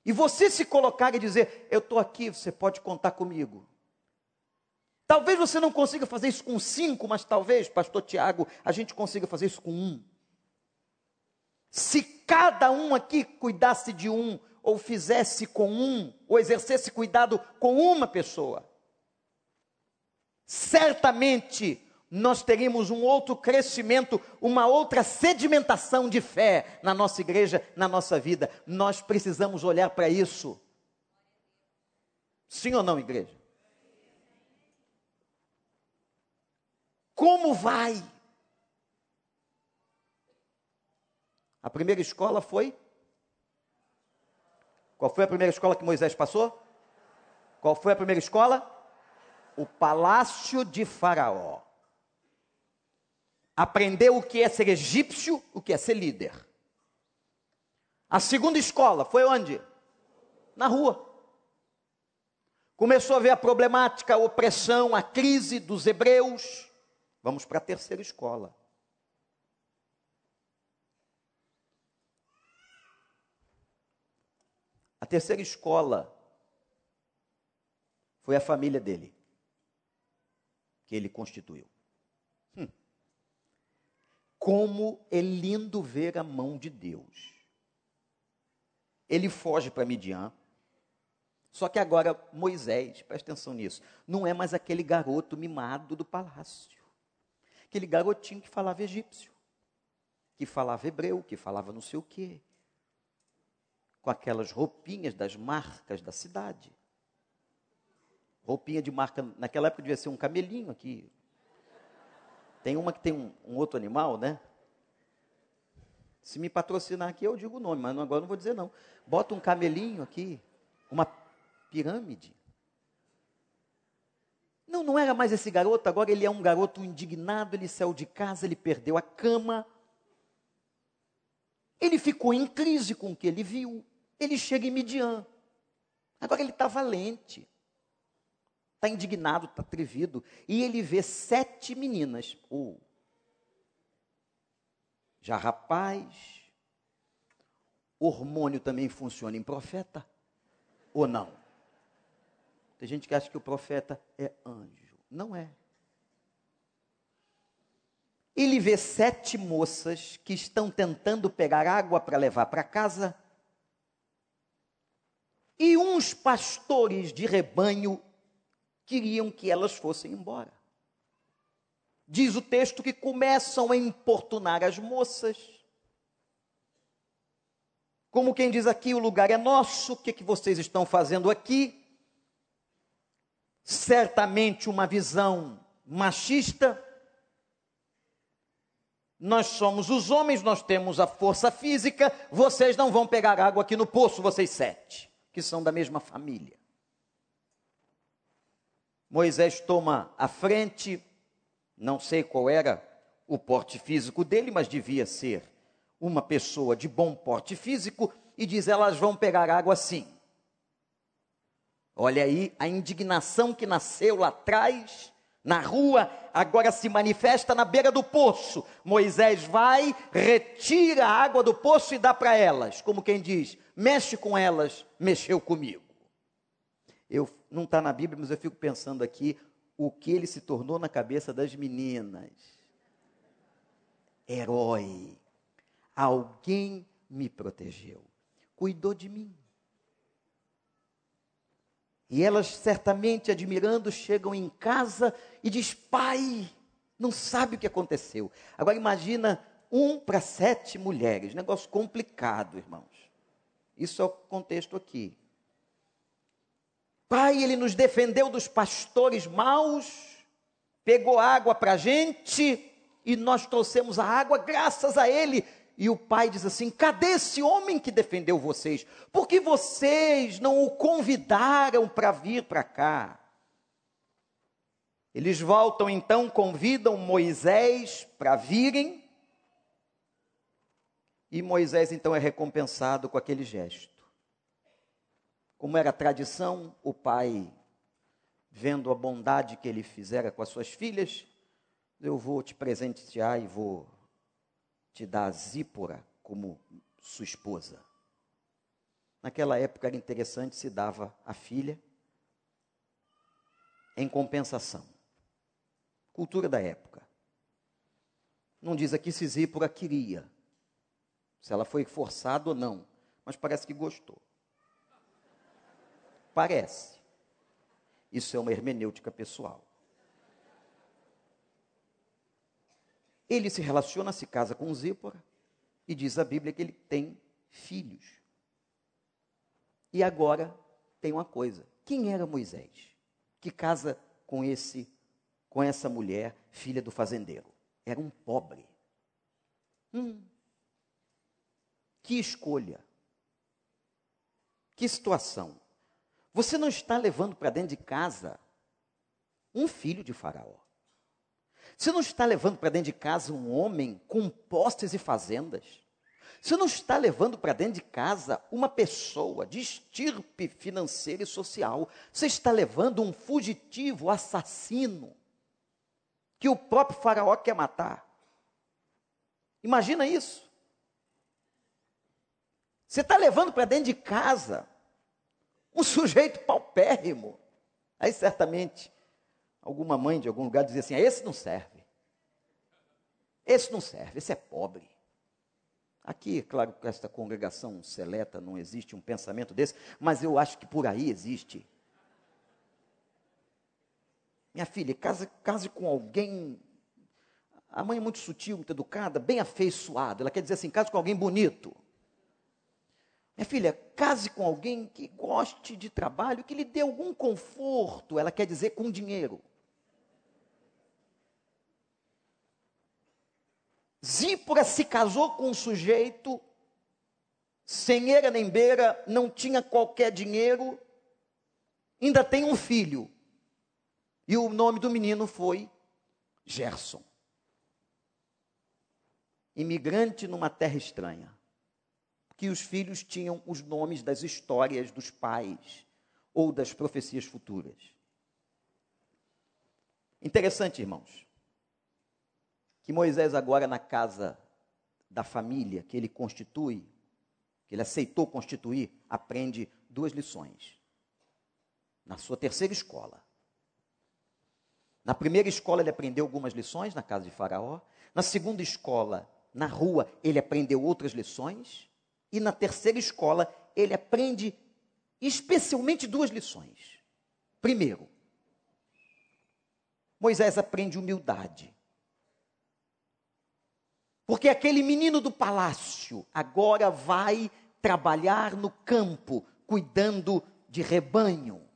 e você se colocar e dizer, eu estou aqui, você pode contar comigo. Talvez você não consiga fazer isso com cinco, mas talvez, pastor Tiago, a gente consiga fazer isso com um. Se cada um aqui cuidasse de um, ou fizesse com um, ou exercesse cuidado com uma pessoa, certamente nós teríamos um outro crescimento, uma outra sedimentação de fé na nossa igreja, na nossa vida. Nós precisamos olhar para isso. Sim ou não, igreja? Como vai? A primeira escola foi? Qual foi a primeira escola que Moisés passou? Qual foi a primeira escola? O palácio de Faraó. Aprendeu o que é ser egípcio, o que é ser líder. A segunda escola foi onde? Na rua. Começou a ver a problemática, a opressão, a crise dos hebreus Vamos para a terceira escola. A terceira escola foi a família dele, que ele constituiu. Como é lindo ver a mão de Deus. Ele foge para Midian. Só que agora Moisés, presta atenção nisso, não é mais aquele garoto mimado do palácio aquele garotinho que falava egípcio, que falava hebreu, que falava não sei o quê, com aquelas roupinhas das marcas da cidade. Roupinha de marca, naquela época devia ser um camelinho aqui. Tem uma que tem um, um outro animal, né? Se me patrocinar aqui, eu digo o nome, mas agora não vou dizer não. Bota um camelinho aqui, uma pirâmide. Não, não era mais esse garoto, agora ele é um garoto indignado, ele saiu de casa, ele perdeu a cama. Ele ficou em crise com o que ele viu. Ele chega em Midian. Agora ele está valente. Está indignado, está atrevido. E ele vê sete meninas. Oh. Já rapaz, hormônio também funciona em profeta? Ou não? Tem gente que acha que o profeta é anjo. Não é. Ele vê sete moças que estão tentando pegar água para levar para casa. E uns pastores de rebanho queriam que elas fossem embora. Diz o texto que começam a importunar as moças. Como quem diz aqui: o lugar é nosso, o que, que vocês estão fazendo aqui? certamente uma visão machista. Nós somos os homens, nós temos a força física, vocês não vão pegar água aqui no poço, vocês sete, que são da mesma família. Moisés toma a frente, não sei qual era o porte físico dele, mas devia ser uma pessoa de bom porte físico, e diz: Elas vão pegar água sim. Olha aí a indignação que nasceu lá atrás, na rua, agora se manifesta na beira do poço. Moisés vai, retira a água do poço e dá para elas, como quem diz: mexe com elas, mexeu comigo. Eu não está na Bíblia, mas eu fico pensando aqui o que ele se tornou na cabeça das meninas. Herói. Alguém me protegeu, cuidou de mim. E elas, certamente admirando, chegam em casa e diz: Pai, não sabe o que aconteceu. Agora imagina um para sete mulheres, negócio complicado, irmãos. Isso é o contexto aqui. Pai, ele nos defendeu dos pastores maus, pegou água para a gente e nós trouxemos a água graças a ele. E o pai diz assim: cadê esse homem que defendeu vocês? Por que vocês não o convidaram para vir para cá? Eles voltam então, convidam Moisés para virem. E Moisés então é recompensado com aquele gesto. Como era tradição, o pai, vendo a bondade que ele fizera com as suas filhas, eu vou te presentear e vou te dar a Zípora como sua esposa. Naquela época era interessante, se dava a filha em compensação. Cultura da época. Não diz aqui se Zípora queria, se ela foi forçada ou não, mas parece que gostou. Parece. Isso é uma hermenêutica pessoal. Ele se relaciona, se casa com Zípora, e diz a Bíblia que ele tem filhos. E agora tem uma coisa: quem era Moisés? Que casa com esse com essa mulher, filha do fazendeiro? Era um pobre. Hum. Que escolha. Que situação. Você não está levando para dentro de casa um filho de Faraó. Você não está levando para dentro de casa um homem com postes e fazendas. Você não está levando para dentro de casa uma pessoa de estirpe financeira e social. Você está levando um fugitivo, assassino, que o próprio Faraó quer matar. Imagina isso. Você está levando para dentro de casa <laughs> um sujeito paupérrimo. Aí certamente alguma mãe de algum lugar dizia assim: ah, esse não serve. Esse não serve, esse é pobre. Aqui, claro, com esta congregação seleta não existe um pensamento desse, mas eu acho que por aí existe. Minha filha, case, case com alguém. A mãe é muito sutil, muito educada, bem afeiçoada. Ela quer dizer assim: case com alguém bonito. Minha filha, case com alguém que goste de trabalho, que lhe dê algum conforto. Ela quer dizer com dinheiro. Zípora se casou com um sujeito, sem era nem beira, não tinha qualquer dinheiro, ainda tem um filho. E o nome do menino foi Gerson. Imigrante numa terra estranha. Que os filhos tinham os nomes das histórias dos pais ou das profecias futuras. Interessante, irmãos que Moisés, agora na casa da família que ele constitui, que ele aceitou constituir, aprende duas lições. Na sua terceira escola. Na primeira escola, ele aprendeu algumas lições na casa de Faraó. Na segunda escola, na rua, ele aprendeu outras lições. E na terceira escola, ele aprende especialmente duas lições. Primeiro, Moisés aprende humildade. Porque aquele menino do palácio agora vai trabalhar no campo, cuidando de rebanho.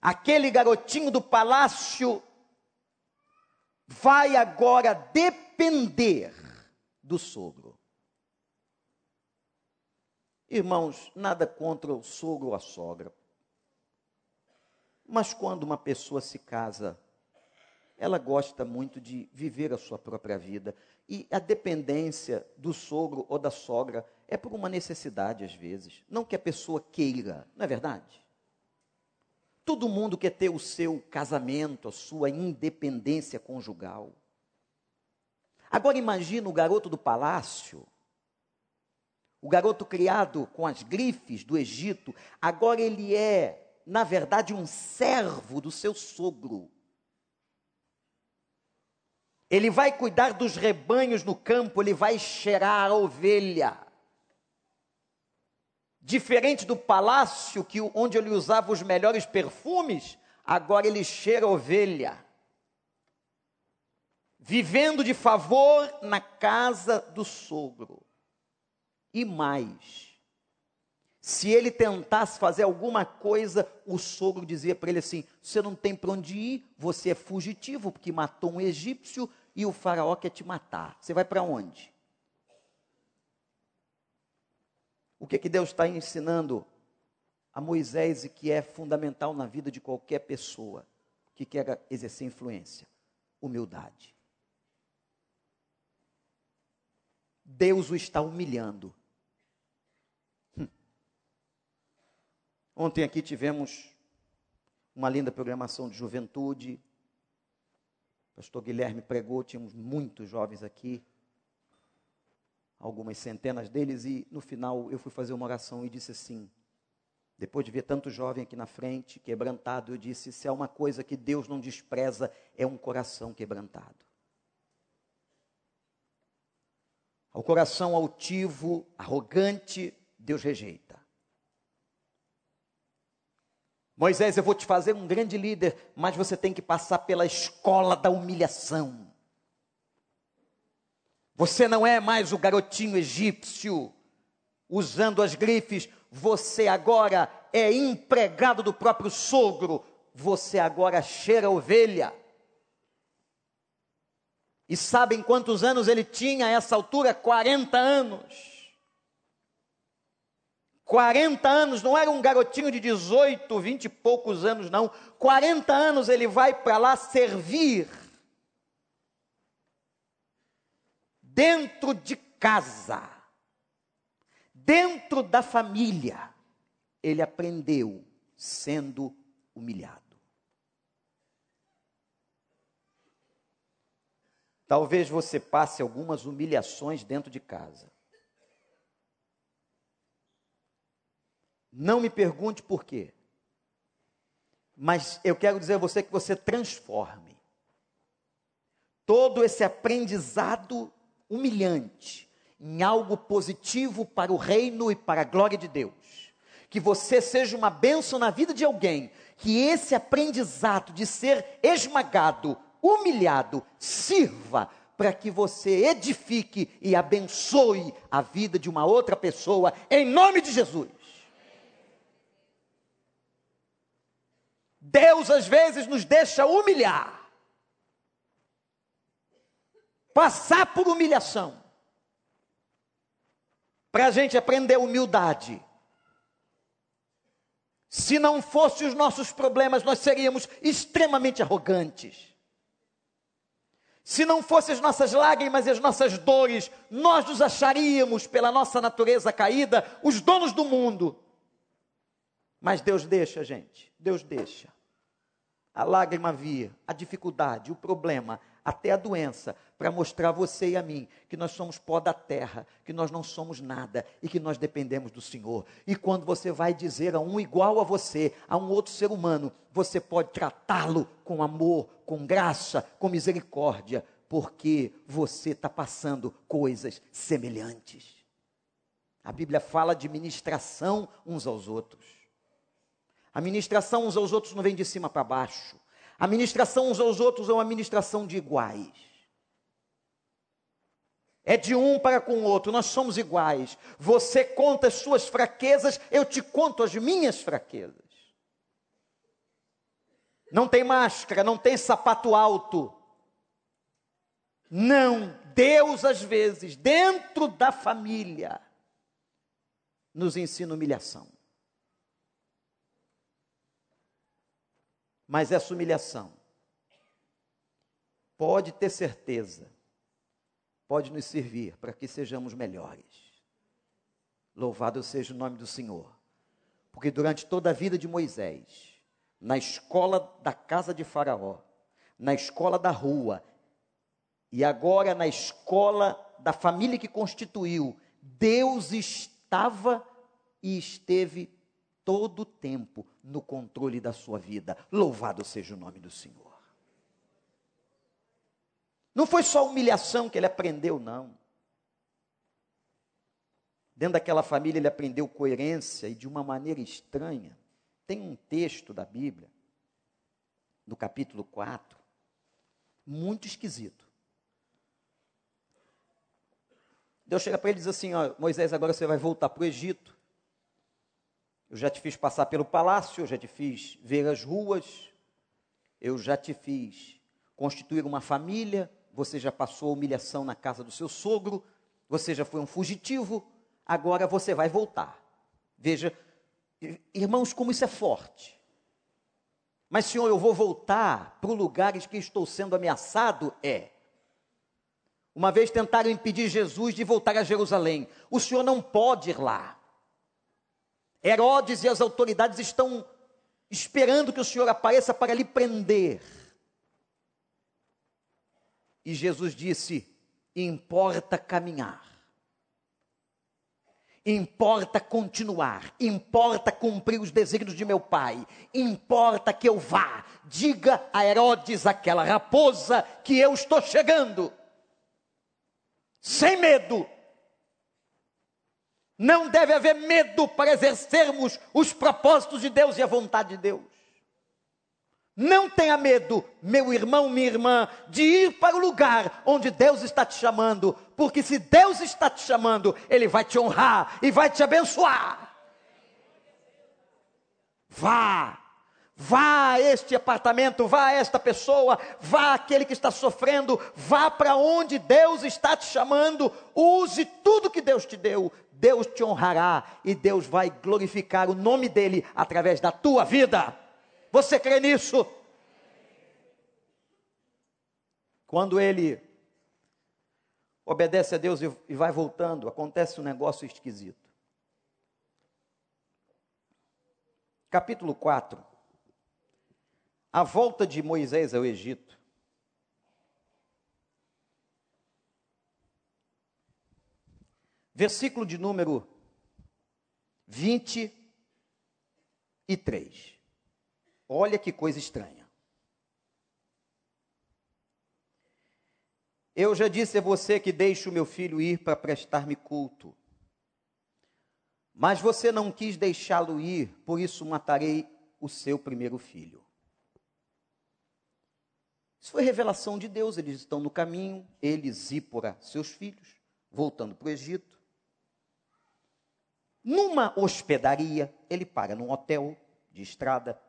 Aquele garotinho do palácio vai agora depender do sogro. Irmãos, nada contra o sogro ou a sogra. Mas quando uma pessoa se casa, ela gosta muito de viver a sua própria vida. E a dependência do sogro ou da sogra é por uma necessidade, às vezes. Não que a pessoa queira, não é verdade? Todo mundo quer ter o seu casamento, a sua independência conjugal. Agora imagina o garoto do palácio, o garoto criado com as grifes do Egito, agora ele é, na verdade, um servo do seu sogro. Ele vai cuidar dos rebanhos no campo, ele vai cheirar a ovelha. Diferente do palácio que onde ele usava os melhores perfumes, agora ele cheira a ovelha. Vivendo de favor na casa do sogro. E mais, se ele tentasse fazer alguma coisa, o sogro dizia para ele assim: Você não tem para onde ir, você é fugitivo, porque matou um egípcio, e o faraó quer te matar. Você vai para onde? O que, que Deus está ensinando a Moisés e que é fundamental na vida de qualquer pessoa que quer exercer influência? Humildade. Deus o está humilhando. Hum. Ontem aqui tivemos uma linda programação de juventude, pastor Guilherme pregou, tínhamos muitos jovens aqui, algumas centenas deles, e no final eu fui fazer uma oração e disse assim: depois de ver tanto jovem aqui na frente, quebrantado, eu disse: se é uma coisa que Deus não despreza, é um coração quebrantado. Ao coração altivo, arrogante, Deus rejeita. Moisés, eu vou te fazer um grande líder, mas você tem que passar pela escola da humilhação. Você não é mais o garotinho egípcio usando as grifes, você agora é empregado do próprio sogro, você agora cheira ovelha. E sabem quantos anos ele tinha a essa altura? 40 anos. 40 anos, não era um garotinho de 18, 20 e poucos anos, não. 40 anos ele vai para lá servir. Dentro de casa, dentro da família, ele aprendeu sendo humilhado. Talvez você passe algumas humilhações dentro de casa. Não me pergunte por quê. Mas eu quero dizer a você que você transforme todo esse aprendizado humilhante em algo positivo para o reino e para a glória de Deus. Que você seja uma bênção na vida de alguém, que esse aprendizado de ser esmagado, humilhado, sirva para que você edifique e abençoe a vida de uma outra pessoa, em nome de Jesus. Deus às vezes nos deixa humilhar, passar por humilhação, para a gente aprender humildade. Se não fossem os nossos problemas, nós seríamos extremamente arrogantes. Se não fossem as nossas lágrimas e as nossas dores, nós nos acharíamos, pela nossa natureza caída, os donos do mundo. Mas Deus deixa, gente, Deus deixa. A lágrima vir, a dificuldade, o problema, até a doença, para mostrar a você e a mim que nós somos pó da terra, que nós não somos nada e que nós dependemos do Senhor. E quando você vai dizer a um igual a você, a um outro ser humano, você pode tratá-lo com amor, com graça, com misericórdia, porque você está passando coisas semelhantes. A Bíblia fala de ministração uns aos outros. A ministração uns aos outros não vem de cima para baixo. A ministração uns aos outros é uma ministração de iguais. É de um para com o outro, nós somos iguais. Você conta as suas fraquezas, eu te conto as minhas fraquezas. Não tem máscara, não tem sapato alto. Não, Deus às vezes, dentro da família, nos ensina humilhação. Mas essa humilhação, pode ter certeza, pode nos servir para que sejamos melhores. Louvado seja o nome do Senhor. Porque durante toda a vida de Moisés, na escola da casa de Faraó, na escola da rua, e agora na escola da família que constituiu, Deus estava e esteve todo o tempo no controle da sua vida. Louvado seja o nome do Senhor. Não foi só humilhação que ele aprendeu, não. Dentro daquela família ele aprendeu coerência e de uma maneira estranha. Tem um texto da Bíblia, no capítulo 4, muito esquisito. Deus chega para ele e diz assim: ó, Moisés, agora você vai voltar para o Egito. Eu já te fiz passar pelo palácio, eu já te fiz ver as ruas, eu já te fiz constituir uma família, você já passou humilhação na casa do seu sogro, você já foi um fugitivo, agora você vai voltar. Veja, irmãos, como isso é forte. Mas, Senhor, eu vou voltar para o lugar em que estou sendo ameaçado? É. Uma vez tentaram impedir Jesus de voltar a Jerusalém. O Senhor não pode ir lá. Herodes e as autoridades estão esperando que o Senhor apareça para lhe prender. E Jesus disse: importa caminhar, importa continuar, importa cumprir os desígnios de meu Pai, importa que eu vá. Diga a Herodes, aquela raposa, que eu estou chegando, sem medo. Não deve haver medo para exercermos os propósitos de Deus e a vontade de Deus. Não tenha medo, meu irmão, minha irmã, de ir para o lugar onde Deus está te chamando, porque se Deus está te chamando, Ele vai te honrar e vai te abençoar. Vá, vá a este apartamento, vá a esta pessoa, vá aquele que está sofrendo, vá para onde Deus está te chamando, use tudo que Deus te deu, Deus te honrará e Deus vai glorificar o nome dEle através da tua vida. Você crê nisso? Quando ele obedece a Deus e vai voltando, acontece um negócio esquisito. Capítulo 4. A volta de Moisés ao Egito. Versículo de número 23. Olha que coisa estranha. Eu já disse a você que deixo meu filho ir para prestar-me culto. Mas você não quis deixá-lo ir, por isso matarei o seu primeiro filho. Isso foi revelação de Deus. Eles estão no caminho, eles, Zípora, seus filhos, voltando para o Egito. Numa hospedaria, ele para num hotel de estrada,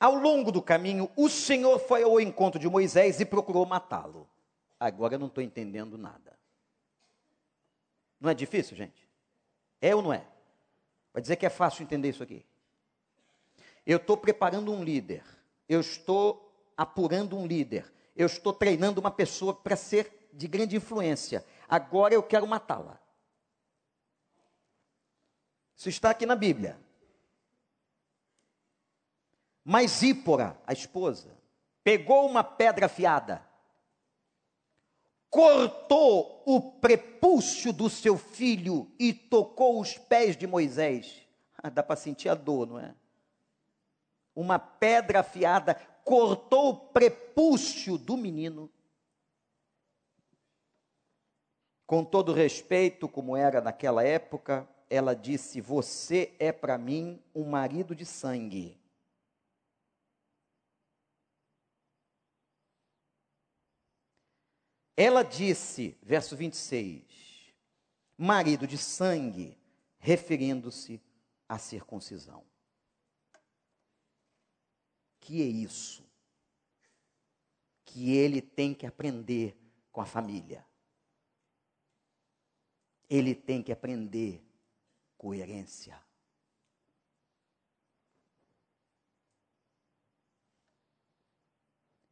ao longo do caminho, o Senhor foi ao encontro de Moisés e procurou matá-lo. Agora eu não estou entendendo nada. Não é difícil, gente? É ou não é? Vai dizer que é fácil entender isso aqui. Eu estou preparando um líder. Eu estou apurando um líder. Eu estou treinando uma pessoa para ser de grande influência. Agora eu quero matá-la. Isso está aqui na Bíblia. Mas Zípora, a esposa, pegou uma pedra afiada, cortou o prepúcio do seu filho e tocou os pés de Moisés. <laughs> Ah, dá para sentir a dor, não é? Uma pedra afiada cortou o prepúcio do menino. Com todo respeito, como era naquela época, ela disse: Você é para mim um marido de sangue. Ela disse, verso 26, marido de sangue, referindo-se à circuncisão. Que é isso? Que ele tem que aprender com a família. Ele tem que aprender coerência.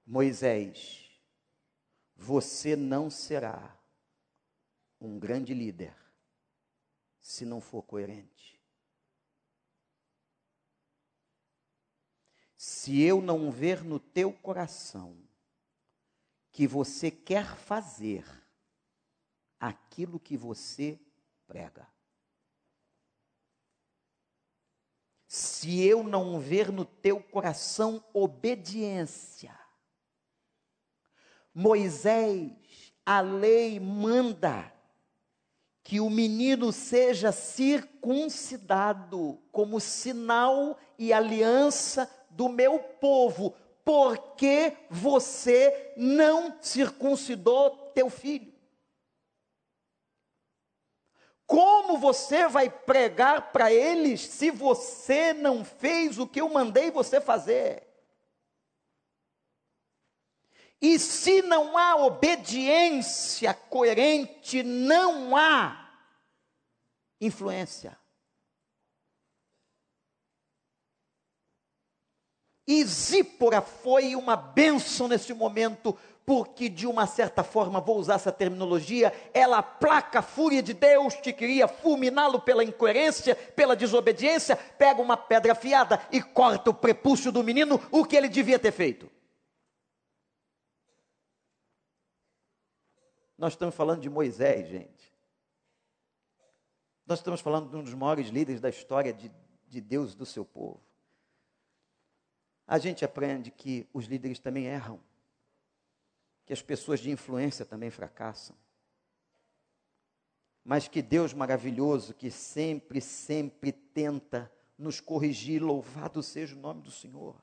Moisés você não será um grande líder se não for coerente. Se eu não ver no teu coração que você quer fazer aquilo que você prega. Se eu não ver no teu coração obediência, Moisés, a lei manda que o menino seja circuncidado como sinal e aliança do meu povo, porque você não circuncidou teu filho. Como você vai pregar para eles se você não fez o que eu mandei você fazer? E se não há obediência coerente, não há influência. E Zípora foi uma bênção nesse momento, porque de uma certa forma, vou usar essa terminologia, ela aplaca a fúria de Deus que queria fulminá-lo pela incoerência, pela desobediência, pega uma pedra afiada e corta o prepúcio do menino, o que ele devia ter feito. Nós estamos falando de Moisés, gente. Nós estamos falando de um dos maiores líderes da história de, de Deus e do seu povo a gente aprende que os líderes também erram, que as pessoas de influência também fracassam. Mas que Deus maravilhoso, que sempre, sempre tenta nos corrigir, louvado seja o nome do Senhor.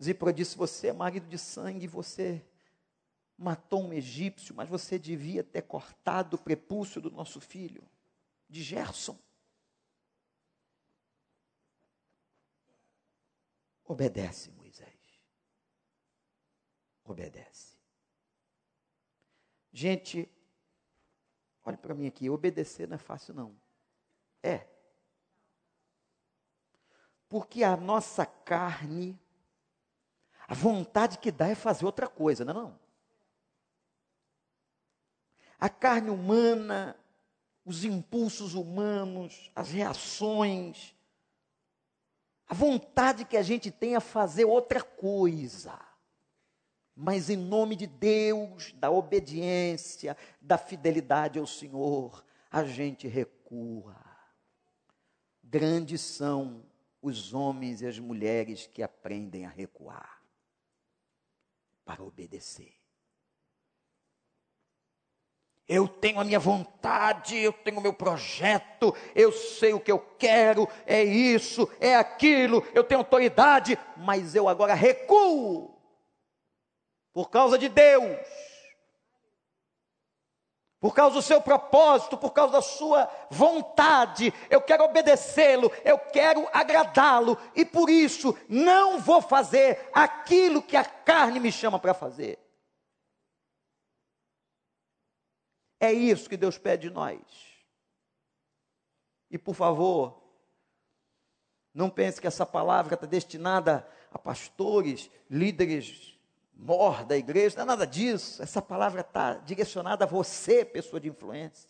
Zipra disse: Você é marido de sangue, você matou um egípcio, mas você devia ter cortado o prepúcio do nosso filho, de Gerson. Obedece, Moisés. Obedece. Gente, olhe para mim aqui, obedecer não é fácil não. É. Porque a nossa carne, a vontade que dá é fazer outra coisa, não é não? A carne humana, os impulsos humanos, as reações, a vontade que a gente tem é fazer outra coisa. Mas em nome de Deus, da obediência, da fidelidade ao Senhor, a gente recua. Grandes são os homens e as mulheres que aprendem a recuar para obedecer. Eu tenho a minha vontade, eu tenho o meu projeto, eu sei o que eu quero, é isso, é aquilo, eu tenho autoridade, mas eu agora recuo por causa de Deus, por causa do seu propósito, por causa da sua vontade, eu quero obedecê-lo, eu quero agradá-lo, e por isso não vou fazer aquilo que a carne me chama para fazer. É isso que Deus pede de nós. E por favor, não pense que essa palavra está destinada a pastores, líderes mor da igreja, não é nada disso. Essa palavra está direcionada a você, pessoa de influência.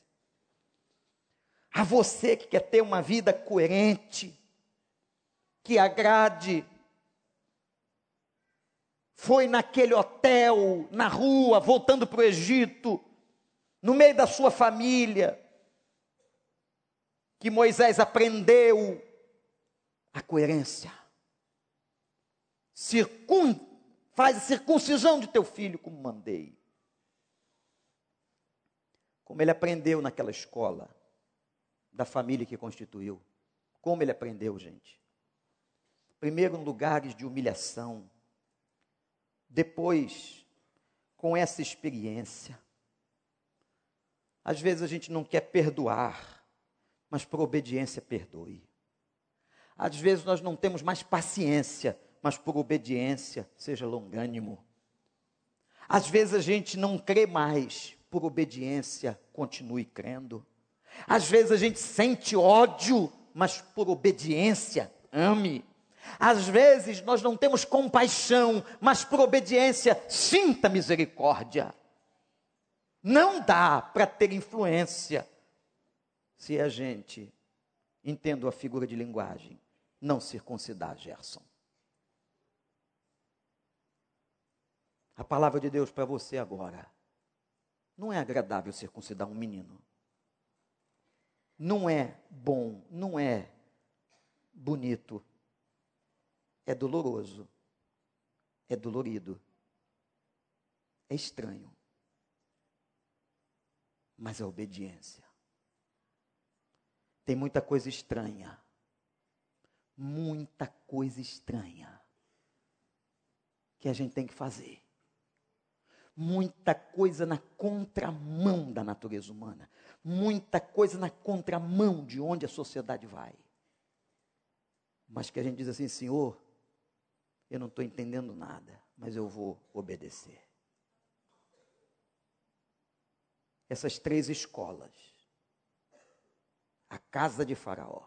A você que quer ter uma vida coerente, que agrade. Foi naquele hotel, na rua, voltando para o Egito, no meio da sua família, que Moisés aprendeu a coerência. Circun, faz a circuncisão de teu filho, como mandei. Como ele aprendeu naquela escola, da família que constituiu. Como ele aprendeu, gente? Primeiro, em lugares de humilhação. Depois, com essa experiência. Às vezes a gente não quer perdoar, mas por obediência perdoe. Às vezes nós não temos mais paciência, mas por obediência seja longânimo. Às vezes a gente não crê mais, por obediência continue crendo. Às vezes a gente sente ódio, mas por obediência ame. Às vezes nós não temos compaixão, mas por obediência, sinta misericórdia. Não dá para ter influência se a gente, entendo a figura de linguagem, não circuncidar Gerson. A palavra de Deus para você agora. Não é agradável circuncidar um menino. Não é bom, não é bonito. É doloroso. É dolorido. É estranho mas a obediência. Tem muita coisa estranha. Muita coisa estranha que a gente tem que fazer. Muita coisa na contramão da natureza humana. Muita coisa na contramão de onde a sociedade vai. Mas que a gente diz assim: Senhor, eu não estou entendendo nada, mas eu vou obedecer essas três escolas: a casa de Faraó,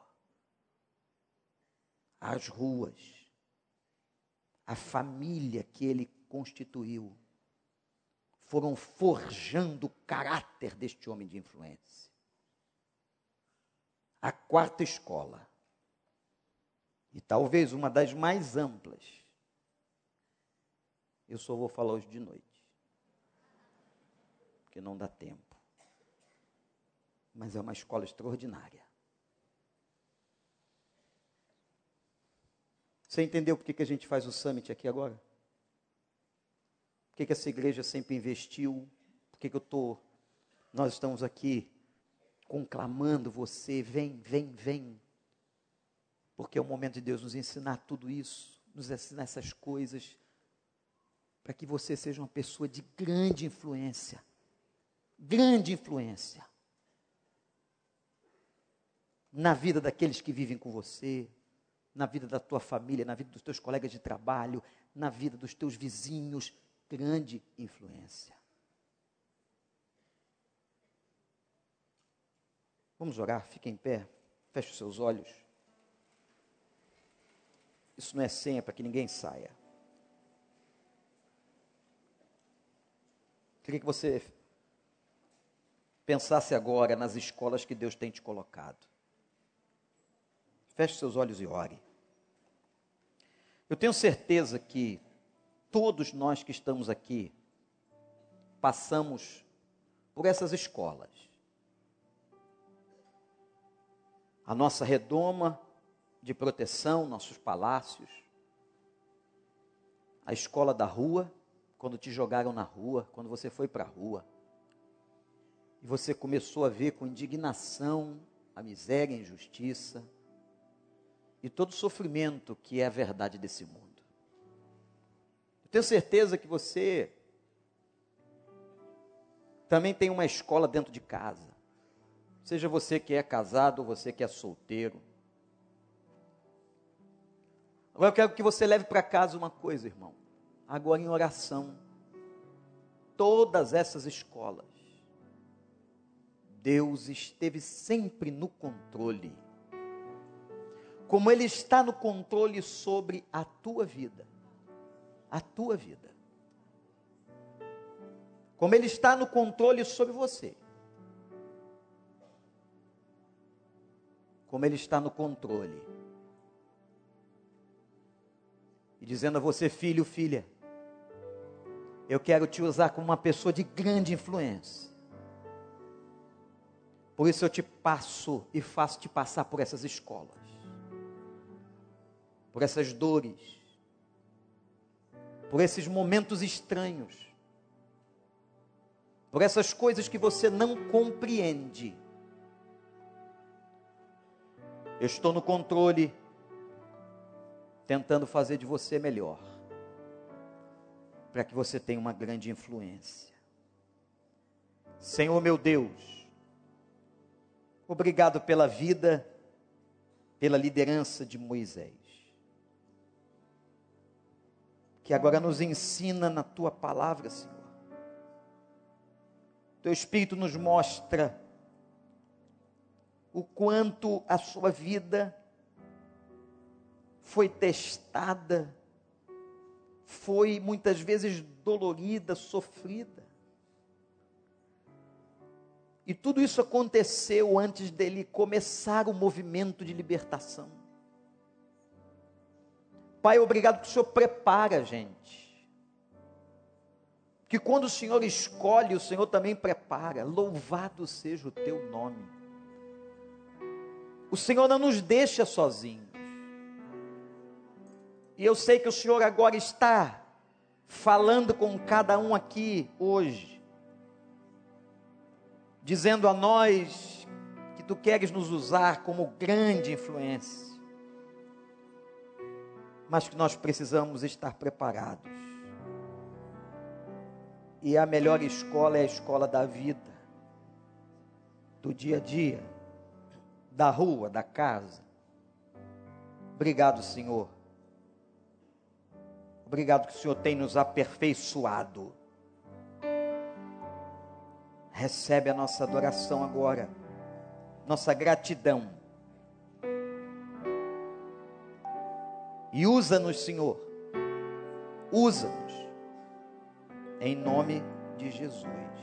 as ruas, a família que ele constituiu, foram forjando o caráter deste homem de influência. A quarta escola, e talvez uma das mais amplas, eu só vou falar hoje de noite, porque não dá tempo mas é uma escola extraordinária. Você entendeu por que, a gente faz o summit aqui agora? Por que, essa igreja sempre investiu? Por que, eu tô, nós estamos aqui conclamando você, vem, vem, vem. Porque é o momento de Deus nos ensinar tudo isso, nos ensinar essas coisas, para que você seja uma pessoa de grande influência. Grande influência na vida daqueles que vivem com você, na vida da tua família, na vida dos teus colegas de trabalho, na vida dos teus vizinhos, grande influência. Vamos orar, fique em pé, feche os seus olhos. Isso não é senha para que ninguém saia. Queria que você pensasse agora nas escolas que Deus tem te colocado. Feche seus olhos e ore. Eu tenho certeza que todos nós que estamos aqui passamos por essas escolas. A nossa redoma de proteção, nossos palácios, a escola da rua, quando te jogaram na rua, quando você foi para a rua, e você começou a ver com indignação a miséria e a injustiça, e todo sofrimento que é a verdade desse mundo. Eu tenho certeza que você também tem uma escola dentro de casa. Seja você que é casado ou você que é solteiro. Agora eu quero que você leve para casa uma coisa, irmão. Agora em oração. Todas essas escolas. Deus esteve sempre no controle como Ele está no controle sobre a tua vida. A tua vida. Como Ele está no controle sobre você. Como Ele está no controle. E dizendo a você, filho, filha, eu quero te usar como uma pessoa de grande influência. Por isso eu te passo e faço te passar por essas escolas por essas dores, por esses momentos estranhos, por essas coisas que você não compreende. Eu estou no controle, tentando fazer de você melhor, para que você tenha uma grande influência. Senhor meu Deus, obrigado pela vida, pela liderança de Moisés que agora nos ensina na tua palavra, Senhor. Teu Espírito nos mostra o quanto a sua vida foi testada, foi muitas vezes dolorida, sofrida. E tudo isso aconteceu antes dele começar o movimento de libertação. Pai, obrigado que o Senhor prepara a gente. Que quando o Senhor escolhe, o Senhor também prepara. Louvado seja o teu nome. O Senhor não nos deixa sozinhos. E eu sei que o Senhor agora está falando com cada um aqui hoje, dizendo a nós que tu queres nos usar como grande influência mas que nós precisamos estar preparados. E a melhor escola é a escola da vida, do dia a dia, da rua, da casa. Obrigado, Senhor. Obrigado que o Senhor tem nos aperfeiçoado. Recebe a nossa adoração agora, nossa gratidão E usa-nos, Senhor. Usa-nos. Em nome de Jesus.